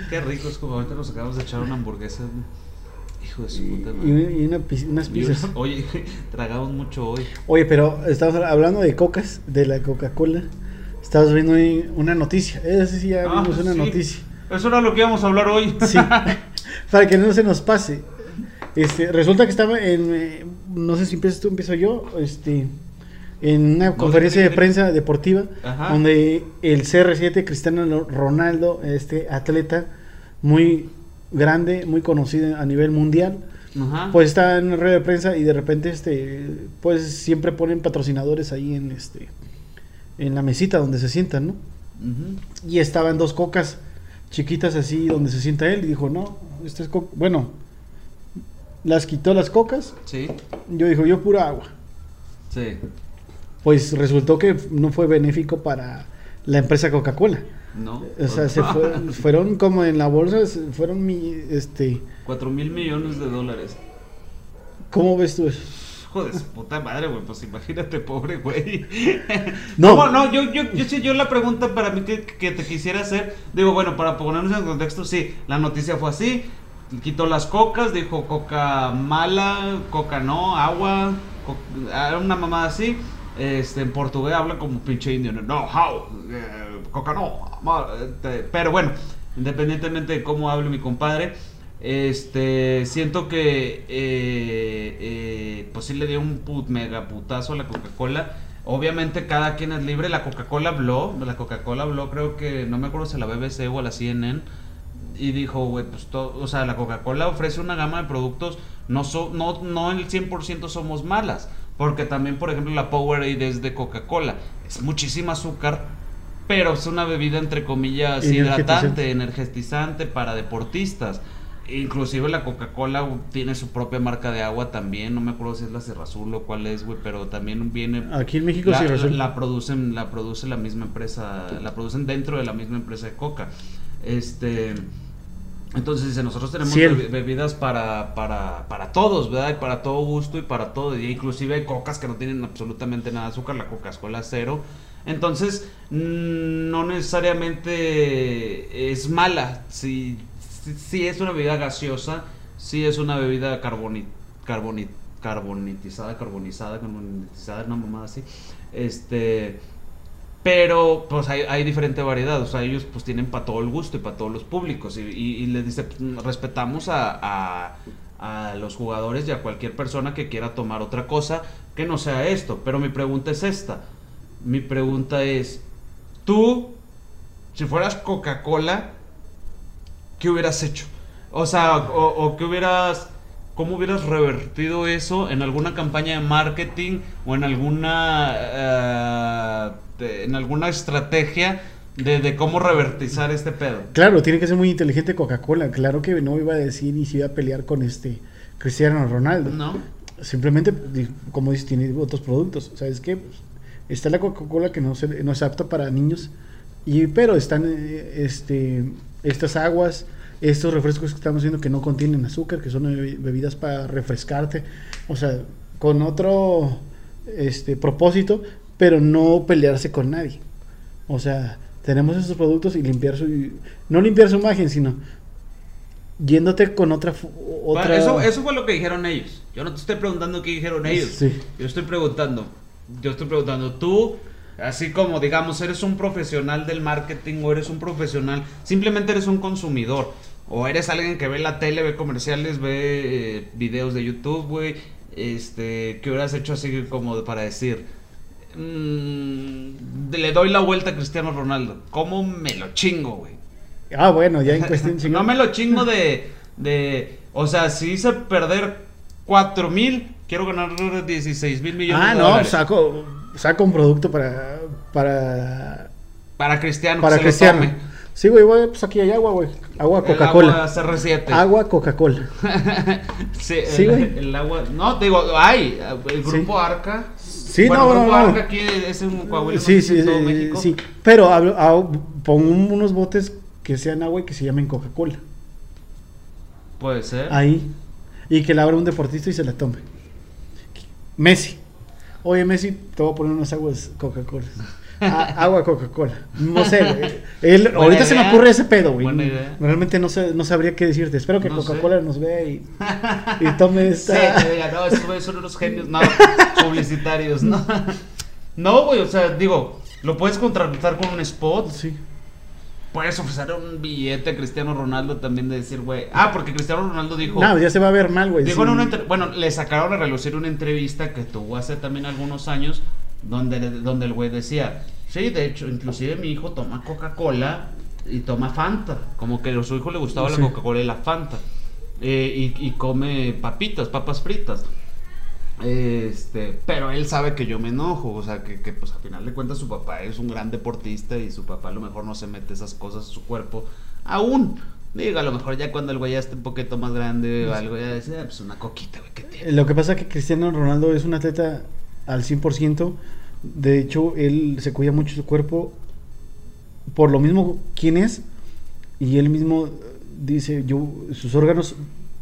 Qué rico es como ahorita nos acabamos de echar una hamburguesa. güey. Hijo de su puta y, madre. y una pi- unas pizzas. una- Oye, tragamos mucho hoy. Oye, pero estamos hablando de cocas, de la Coca-Cola. Estamos viendo una noticia. Esa sí ya Ah, una sí. noticia. Eso era lo que íbamos a hablar hoy. Sí. Para que no se nos pase. Este, resulta que estaba en, eh, no sé si empiezas tú, empiezo yo, este, en una conferencia de prensa deportiva, Ajá. donde el CR7 Cristiano Ronaldo, este atleta muy grande, muy conocido a nivel mundial, Ajá. pues está en rueda de prensa y de repente, este, pues siempre ponen patrocinadores ahí en este, en la mesita donde se sientan, ¿no? Ujú. Y estaban dos cocas chiquitas así donde se sienta él y dijo, no, esta es. Bueno, las quitó las cocas. Sí, Yo dijo, yo pura agua. sí. Pues resultó que no fue benéfico para la empresa Coca-Cola. No. O sea, se fue- fueron como en la bolsa, fueron mi, este, 4 mil millones de dólares. ¿cómo ves tú eso? Hijo de su puta madre, güey. Pues imagínate, pobre güey. No. No, no, yo, yo, yo, yo la pregunta para mí que, que te quisiera hacer. Digo, bueno, para ponernos en contexto, sí, la noticia fue así. Quitó las cocas, dijo coca mala, coca no, agua, co- era una mamada así. Este, en portugués habla como pinche indio. No, how, eh, coca no. Este, pero bueno, independientemente de cómo hable mi compadre, este, siento que eh, eh, pues sí le dio un put, mega putazo a la Coca-Cola. Obviamente cada quien es libre. La Coca-Cola habló, la Coca-Cola habló, creo que no me acuerdo si a la BBC o a la CNN y dijo, güey, pues todo, o sea, la Coca-Cola ofrece una gama de productos, no so- no no el 100% somos malas, porque también, por ejemplo, la Powerade de Coca-Cola, es muchísima azúcar, pero es una bebida entre comillas hidratante, energetizante para deportistas. Inclusive la Coca-Cola tiene su propia marca de agua también, no me acuerdo si es la Sierra Azul o cuál es, güey, pero también viene Aquí en México la, la- producen la produce la misma empresa la producen dentro de la misma empresa de coca. Este entonces dice nosotros tenemos Ciel. bebidas para, para para todos verdad y para todo gusto y para todo. Y inclusive hay cocas que no tienen absolutamente nada de azúcar la coca cola cero entonces mm, no necesariamente es mala. Si si es una bebida gaseosa sí es una bebida carboni, carboni- carbonitizada carbonizada carbonitizada una mamada así. Este pero pues hay, hay diferente variedad, o sea, ellos pues tienen para todo el gusto y para todos los públicos. Y, y, les dice, pues, respetamos a, a los jugadores y a cualquier persona que quiera tomar otra cosa que no sea esto, pero mi pregunta es esta, mi pregunta es, tú, si fueras Coca-Cola, ¿qué hubieras hecho? O sea, o, o qué hubieras... ¿Cómo hubieras revertido eso en alguna campaña de marketing o en alguna de- en alguna estrategia de, de cómo revertizar este pedo? Claro, tiene que ser muy inteligente Coca-Cola. Claro que no iba a decir y se iba a pelear con este Cristiano Ronaldo. ¿No? Simplemente, como dices, tiene otros productos. ¿Sabes qué? Pues, está la Coca-Cola que no, se, no es apta para niños, y, pero están eh, este, estas aguas, estos refrescos que estamos viendo que no contienen azúcar, que son bebi- bebidas para refrescarte. O sea, con otro este, propósito, pero no pelearse con nadie. O sea, tenemos esos productos y limpiar su... No limpiar su imagen, sino yéndote con otra... Eso, eso fue lo que dijeron ellos. Yo no te estoy preguntando qué dijeron ellos. Sí. Yo estoy preguntando, yo estoy preguntando, tú, así como digamos, eres un profesional del marketing o eres un profesional, simplemente eres un consumidor. O eres alguien que ve la tele, ve comerciales, ve eh, videos de YouTube, güey. Este, ¿qué hubieras hecho así como para decir? mm, le doy la vuelta a Cristiano Ronaldo. ¿Cómo me lo chingo, güey? Ah, bueno, ya en cuestión no chingón. me lo chingo de, de. O sea, si hice perder 4 mil, quiero ganar 16 mil millones Ah, de no, dólares. saco, saco un producto para, para, Para Cristiano, para que Cristiano. se lo tome. Sí, güey, güey, pues aquí hay agua, güey. Agua Coca-Cola. agua CR7. Agua Coca-Cola. sí, Sí, el, güey. el agua. No, te digo, hay. El grupo Arca. Sí, bueno, no, el no, grupo no. Arca aquí es un Coahuila, no Sí, si sí, en todo sí, México. sí. Pero ah, pon unos botes que sean agua y que se llamen Coca-Cola. Puede ser. Ahí. Y que la abra un deportista y se la tome. Messi. Oye, Messi, te voy a poner unas aguas Coca-Cola. Ah, agua Coca-Cola. No sé, güey. Él- Buena ahorita se me ocurre ese pedo, güey. Buena idea. Realmente no, sé, no sabría qué decirte. Espero que No. Coca-Cola nos vea y, y tome Sí, esta. te diga, no, esos güeyes son unos genios, no, publicitarios, no. No, güey, o sea, digo, lo puedes contratar con un spot, Sí. Puedes ofrecer un billete a Cristiano Ronaldo también de decir, güey, ah, porque Cristiano Ronaldo dijo, No, ya se va a ver mal, güey. dijo sí. en una entre- bueno, le sacaron a relucir una entrevista que tuvo hace también algunos años, donde, donde el güey decía, sí, de hecho, inclusive mi hijo toma Coca-Cola y toma Fanta, como que a su hijo le gustaba Sí. la Coca-Cola y la Fanta, Eh, y, y come papitas, papas fritas. Este, pero él sabe que yo me enojo, o sea, que, que, pues al final de cuentas su papá es un gran deportista y su papá a lo mejor no se mete esas cosas a su cuerpo aún. Digo, a lo mejor ya cuando el güey ya esté un poquito más grande o algo, ya dice, "Ah, pues una coquita, güey, ¿qué tiene? Lo que pasa es que Cristiano Ronaldo es un atleta al 100%. De hecho, él se cuida mucho su cuerpo. Por lo mismo, quién es. Y él mismo dice, yo, sus órganos,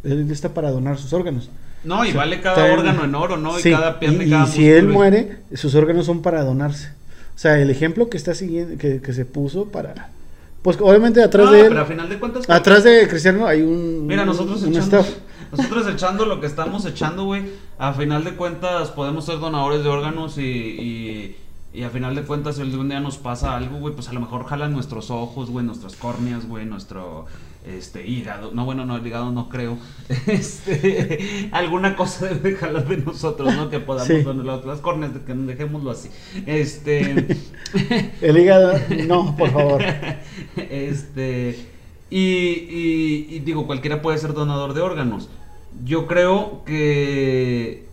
él está para donar sus órganos. No, y O sea, vale cada traen- órgano en oro, ¿no? Y Sí, cada pierna y, y cada si él muere, sus órganos son para donarse. O sea, el ejemplo que está siguiendo, que, que se puso para... Pues obviamente atrás No, de él, pero a final de cuentas... atrás de Cristiano hay un, Mira, nosotros un echando, staff. nosotros echando lo que estamos echando, güey, a final de cuentas podemos ser donadores de órganos y, y, y a final de cuentas si algún día nos pasa algo, güey, pues a lo mejor jalan nuestros ojos, güey, nuestras córneas, güey, nuestro este hígado. No, bueno, no, el hígado no creo. Este, alguna cosa debe jalar de nosotros, ¿no? Que podamos Sí. donar las- las córneas, que dejémoslo así. Este El hígado, no, por favor. este y, y- y digo cualquiera puede ser donador de órganos yo creo que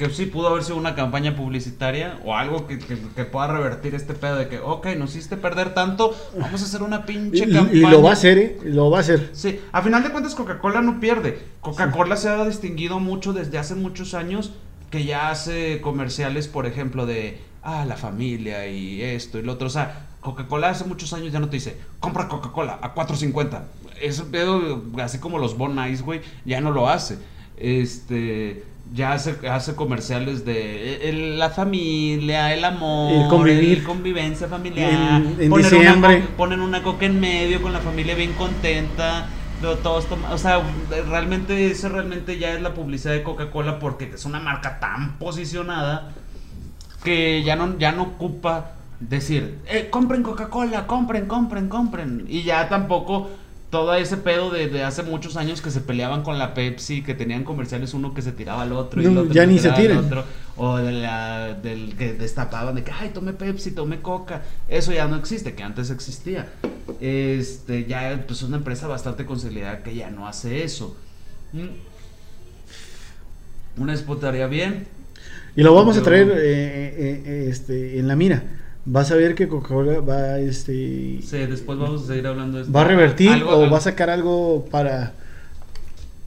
que sí pudo haber sido una campaña publicitaria o algo que, que- que pueda revertir este pedo de que ok nos hiciste perder tanto vamos a hacer una Y, pinche y campaña lo va a hacer, ¿eh? Lo va a hacer. Sí, a final de cuentas Coca-Cola no pierde. Coca-Cola se ha distinguido mucho desde hace muchos años que ya hace comerciales, por ejemplo, de ah, la familia y esto y lo otro. O sea, Coca-Cola hace muchos años ya no te dice, compra Coca-Cola a 4.50. Ese pedo, así como los Bon Ice, güey, ya no lo hace. Este, ya hace, hace comerciales de el- la familia, el amor, El convivir. el convivencia familiar. En- en poner diciembre. ponen una coca en medio con la familia bien contenta. lo- Todos toma- o sea, realmente eso realmente ya es la publicidad de Coca-Cola porque es una marca tan posicionada que ya no ya no ocupa decir, eh, compren Coca-Cola, compren, compren, compren. Y ya tampoco todo ese pedo de, de hace muchos años que se peleaban con la Pepsi, que tenían comerciales uno que se tiraba al otro y el otro ya ni se al otro, o de la- del que destapaban de que, ay, tomé Pepsi, tomé Coca. Eso ya no existe, que antes existía. Este, ya pues una empresa bastante consolidada que ya no hace eso. Mm. Una estaría bien. Y lo vamos a traer eh, eh, eh, este, en la mira. Vas a ver que Coca-Cola va, este, Sí, después vamos a seguir hablando de esto. va a revertir Algo- o algo- va a sacar algo para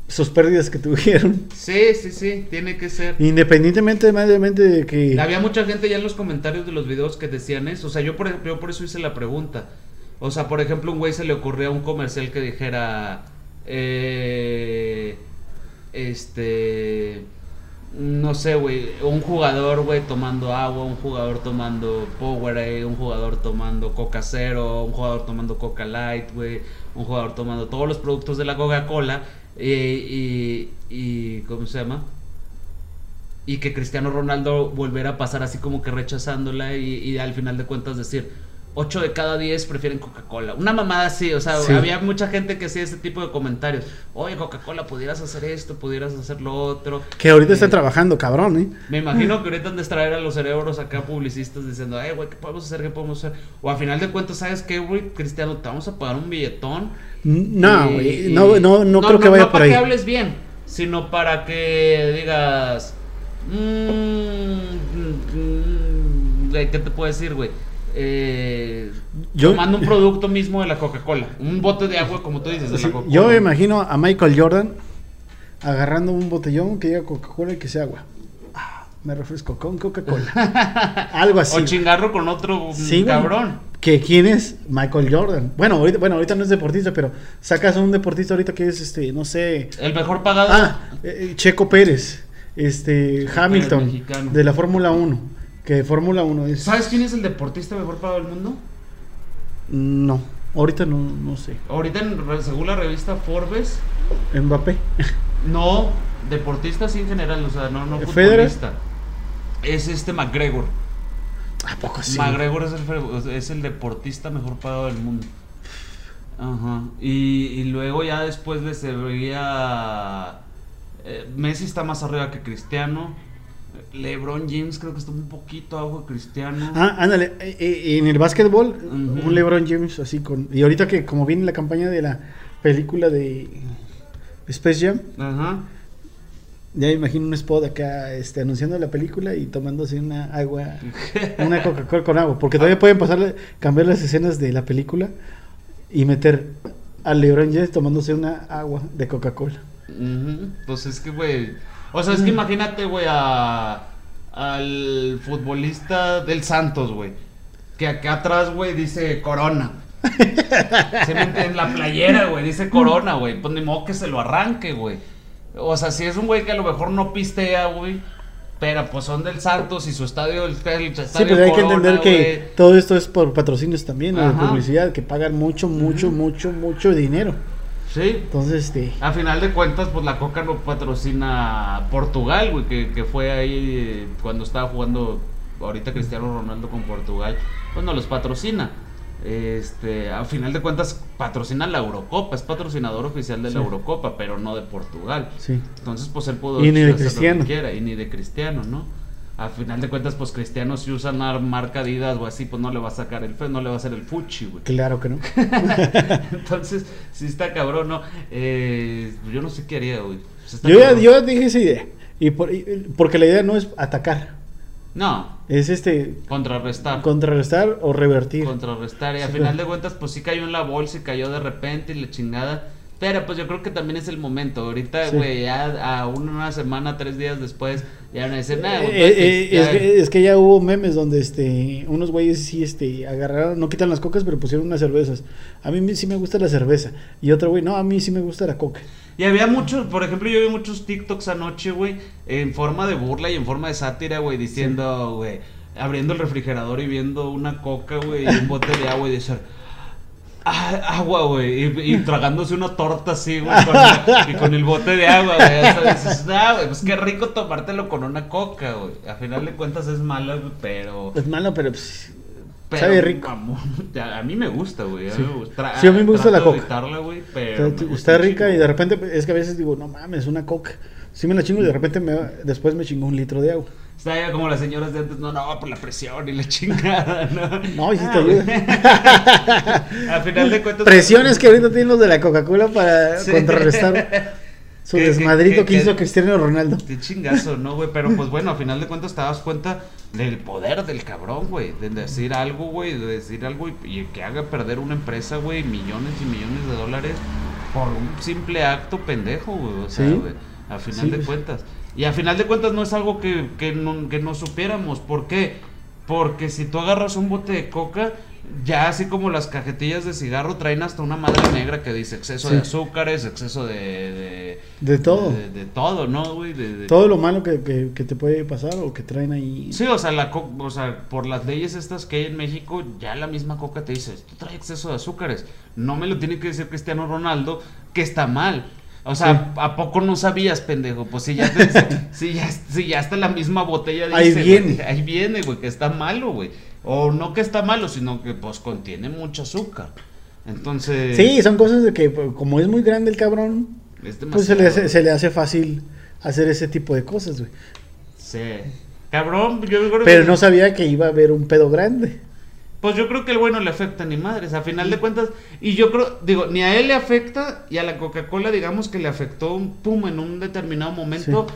sus pérdidas que tuvieron. Sí, sí, sí, tiene que ser. Independientemente de, de que... Había mucha gente ya en los comentarios de los videos que decían eso. O sea, yo por ejemplo, yo por eso hice la pregunta. O sea, por ejemplo, un güey se le ocurrió un comercial que dijera. Eh, este. No sé, güey. Un jugador, güey, tomando agua. Un jugador tomando Powerade. Un jugador tomando Coca Cero. Un jugador tomando Coca Light, güey. Un jugador tomando todos los productos de la Coca-Cola. Y, y. ¿Cómo se llama? y que Cristiano Ronaldo volviera a pasar así como que rechazándola y al final de cuentas decir 8 de cada 10 prefieren Coca-Cola. Una mamada así, o sea, Sí. había mucha gente que hacía ese tipo de comentarios. Oye, Coca-Cola, pudieras hacer esto, pudieras hacer lo otro. Que ahorita Eh, están trabajando, cabrón, ¿eh? Me imagino que ahorita han de extraer a los cerebros acá publicistas diciendo, eh, güey, ¿qué podemos hacer? ¿Qué podemos hacer? O a final de cuentas, ¿sabes qué, güey? Cristiano, te vamos a pagar un billetón. No, güey, y- no, no, no, creo que vaya no por para ahí. que hables bien, sino para que digas. mm, mm, mm, ¿Qué te puedo decir, güey? Eh, Yo- tomando un producto mismo de la Coca-Cola. Un bote de agua, como tú dices, de Sí, la Coca-Cola. yo me imagino a Michael Jordan agarrando un botellón que diga Coca-Cola y que sea agua. Ah, me refresco con Coca-Cola. Algo así. O chingarlo con otro Sí, cabrón. Que quién es Michael Jordan. Bueno, ahorita, bueno, ahorita no es deportista, pero sacas a un deportista ahorita que es este, no sé. El mejor pagado. Ah, eh, Checo Pérez, este Hamilton de la Fórmula 1, que de Fórmula 1 es ¿Sabes quién es el deportista mejor pagado del mundo? no, ahorita no no sé. Ahorita, en- según la revista Forbes, Mbappé. No, deportista sí en general, o sea, no, no ¿Federer? futbolista. Es este McGregor. ¿A poco sí? McGregor es el, fe- es el deportista mejor pagado del mundo. Ajá. Y, y luego ya después le se veía... eh, Messi está más arriba que Cristiano. LeBron James creo que está un poquito abajo de Cristiano. Ah, ándale, eh, eh, en el básquetbol, un LeBron James así con... Y ahorita que como viene la campaña de la película de Space Jam, Ajá. ya me imagino un spot acá este, anunciando la película y tomándose una agua, una Coca-Cola con agua, porque todavía pueden pasar, cambiar las escenas de la película y meter a LeBron James tomándose una agua de Coca-Cola. Ujú, Pues es que, güey. O sea, es que imagínate, güey, a, al futbolista del Santos, güey. Que acá atrás, güey, dice Corona. Se mete en la playera, güey, dice Corona, güey. Pues ni modo que se lo arranque, güey. O sea, si es un güey que a lo mejor no pistea, güey. Pero pues son del Santos y su estadio, el, el estadio Sí, pero hay que entender que todo esto es por patrocinios también, de publicidad, que pagan mucho, mucho, mucho, mucho dinero. Sí. Entonces, este, A final de cuentas, pues la Coca no patrocina Portugal, güey, que, que fue ahí eh, cuando estaba jugando ahorita Cristiano Ronaldo con Portugal, pues no los patrocina. Este, a final de cuentas patrocina la Eurocopa, es patrocinador oficial de la. Eurocopa, pero no de Portugal. sí. Entonces, pues él pudo Y ni de hacer lo que Cristiano. quiera, y ni de Cristiano, ¿no? A final de cuentas, pues Cristiano si usa una marca Adidas o así, pues no le va a sacar el fe, no le va a hacer el fuchi, güey. Claro que no. Entonces, sí está cabrón, ¿no? Eh, yo no sé qué haría, güey. Pues Yo ya, yo dije esa idea. Y por- y- porque la idea no es atacar, No, es este contrarrestar. contrarrestar o revertir. Contrarrestar. Y a Sí, final claro. de cuentas, pues sí cayó en la bolsa y cayó de repente y la chingada. Pero pues yo creo que también es el momento. Ahorita, Sí. güey, ya a una semana, tres días después, ya van a decir, nada, Eh, güey, eh, pues, es, que, es que ya hubo memes donde este unos güeyes sí este agarraron, no quitan las cocas, pero pusieron unas cervezas. A mí sí me gusta la cerveza. Y otro güey, no, a mí sí me gusta la coca. Y había muchos, por ejemplo, yo vi muchos TikToks anoche, güey, en forma de burla y en forma de sátira, güey, diciendo, güey, abriendo el refrigerador y viendo una coca, güey, y un bote de agua y decir, "Ah, agua, güey, y, y tragándose una torta así, güey, con y con el bote de agua, güey. Hasta dices, ah, güey, pues qué rico tomártelo con una coca, güey. A final de cuentas es mala, güey, pero. Es malo, pero pues, pero, sabe rico. ya, a mí me gusta, güey. A Sí. Sí, a mí me gusta la coca. evitarla, güey, pero está, está rica chingo. y de repente es que a veces digo, no mames, una coca. Sí me la chingo y de repente me, después me chingo un litro de agua. Está ya como las señoras de antes, no, no, por la presión y la chingada, ¿no? No, y sí te Ah, güey. ayuda. A final de cuentas. Presiones que ahorita tienen los de la Coca-Cola para Sí. contrarrestar su que- desmadrito que, que- hizo que- Cristiano Ronaldo. Qué chingazo, ¿no, güey? Pero pues bueno, a final de cuentas te das cuenta del poder del cabrón, güey. De decir algo, güey, de decir algo y, y que haga perder una empresa, güey, millones y millones de dólares por un simple acto pendejo, güey. O sea, Sí. güey, a final Sí. de cuentas. Y a final de cuentas no es algo que, que, no, que no supiéramos. ¿Por qué? Porque si tú agarras un bote de coca, ya así como las cajetillas de cigarro traen hasta una madre negra que dice exceso Sí. de azúcares, exceso de... De, De todo. De, de todo, ¿no, güey? Todo lo malo que, que, que te puede pasar o que traen ahí. Sí, o sea, la co- o sea, por las leyes estas que hay en México, ya la misma coca te dice, esto trae exceso de azúcares. No me lo tiene que decir Cristiano Ronaldo que está mal. O sea, ¿a poco no sabías, pendejo? Pues si ya, te- si ya, si ya está la misma botella dice, Ahí viene. ahí viene, güey, que está malo, güey. O no que está malo, sino que pues contiene mucho azúcar. Entonces, Sí, son cosas de que pues, como es muy grande el cabrón, es pues se le, hace, demasiado. se le hace fácil hacer ese tipo de cosas, güey. Sí. Cabrón, yo creo Pero que- no sabía que iba a haber un pedo grande. Pues yo creo que el güey no le afecta ni madres, a final de cuentas. Y yo creo, digo, ni a él le afecta y a la Coca-Cola, digamos que le afectó un pum en un determinado momento. Sí.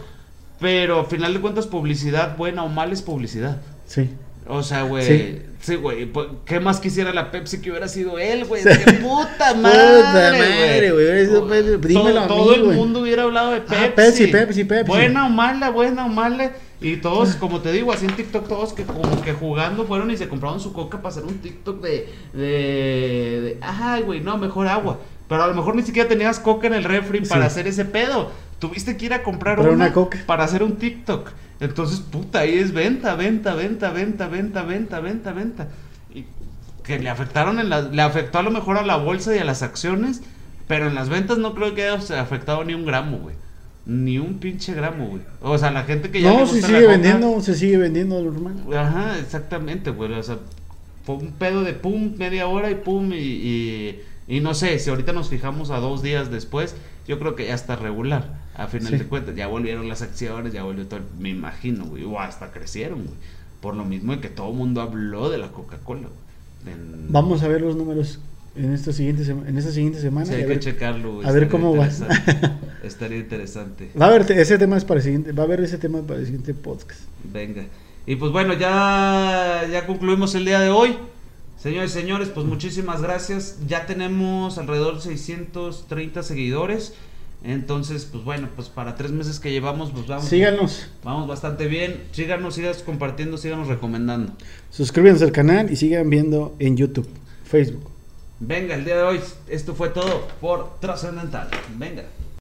Pero a final de cuentas, publicidad, buena o mala, es publicidad. Sí. O sea, güey. Sí. Güey. pues, ¿Qué más quisiera la Pepsi que hubiera sido él, güey? ¡Qué puta madre! Puta madre, güey, Todo- todo el mundo hubiera hablado de Pepsi. Ah, Pepsi, Pepsi, Pepsi. Buena o mala, buena o mala. Y todos, como te digo, así en TikTok, todos que como que jugando fueron y se compraron su coca para hacer un TikTok de. de. de ay, güey, no, mejor agua. Pero a lo mejor ni siquiera tenías coca en el refri para hacer ese pedo. Tuviste que ir a comprar Comprar una, una coca. para hacer un TikTok. Entonces, puta, ahí es venta, venta, venta, venta, venta, venta, venta, venta. Y que le afectaron en la, le afectó a lo mejor a la bolsa y a las acciones, pero en las ventas no creo que haya afectado ni un gramo, güey. Ni un pinche gramo, güey. O sea, la gente que ya le No, gusta se la sigue coca- vendiendo, se sigue vendiendo normal. Ajá, exactamente, güey. O sea, fue un pedo de pum, media hora y pum, y, y, y no sé, si ahorita nos fijamos a dos días después, yo creo que ya está regular. A final Sí. de cuentas, ya volvieron las acciones, ya volvió todo, me imagino, güey. O hasta crecieron, güey. Por lo mismo de que todo el mundo habló de la Coca-Cola, güey. En- Vamos a ver los números en esta siguiente, sema- en esta siguiente semana. Sí, hay a que ver- checarlo, a ver cómo va. Estaría interesante. Va a haber ese tema es para el siguiente, va a haber ese tema para el siguiente podcast. Venga. Y pues bueno, ya, ya concluimos el día de hoy. Señores y señores, pues muchísimas gracias. Ya tenemos alrededor de 630 seguidores. Entonces, pues bueno, pues para tres meses que llevamos, pues vamos, Síganos, vamos bastante bien. Síganos, sigas compartiendo, síganos recomendando. suscríbanse al canal y sigan viendo en YouTube, Facebook. Venga, el día de hoy, esto fue todo por Trascendental. Venga.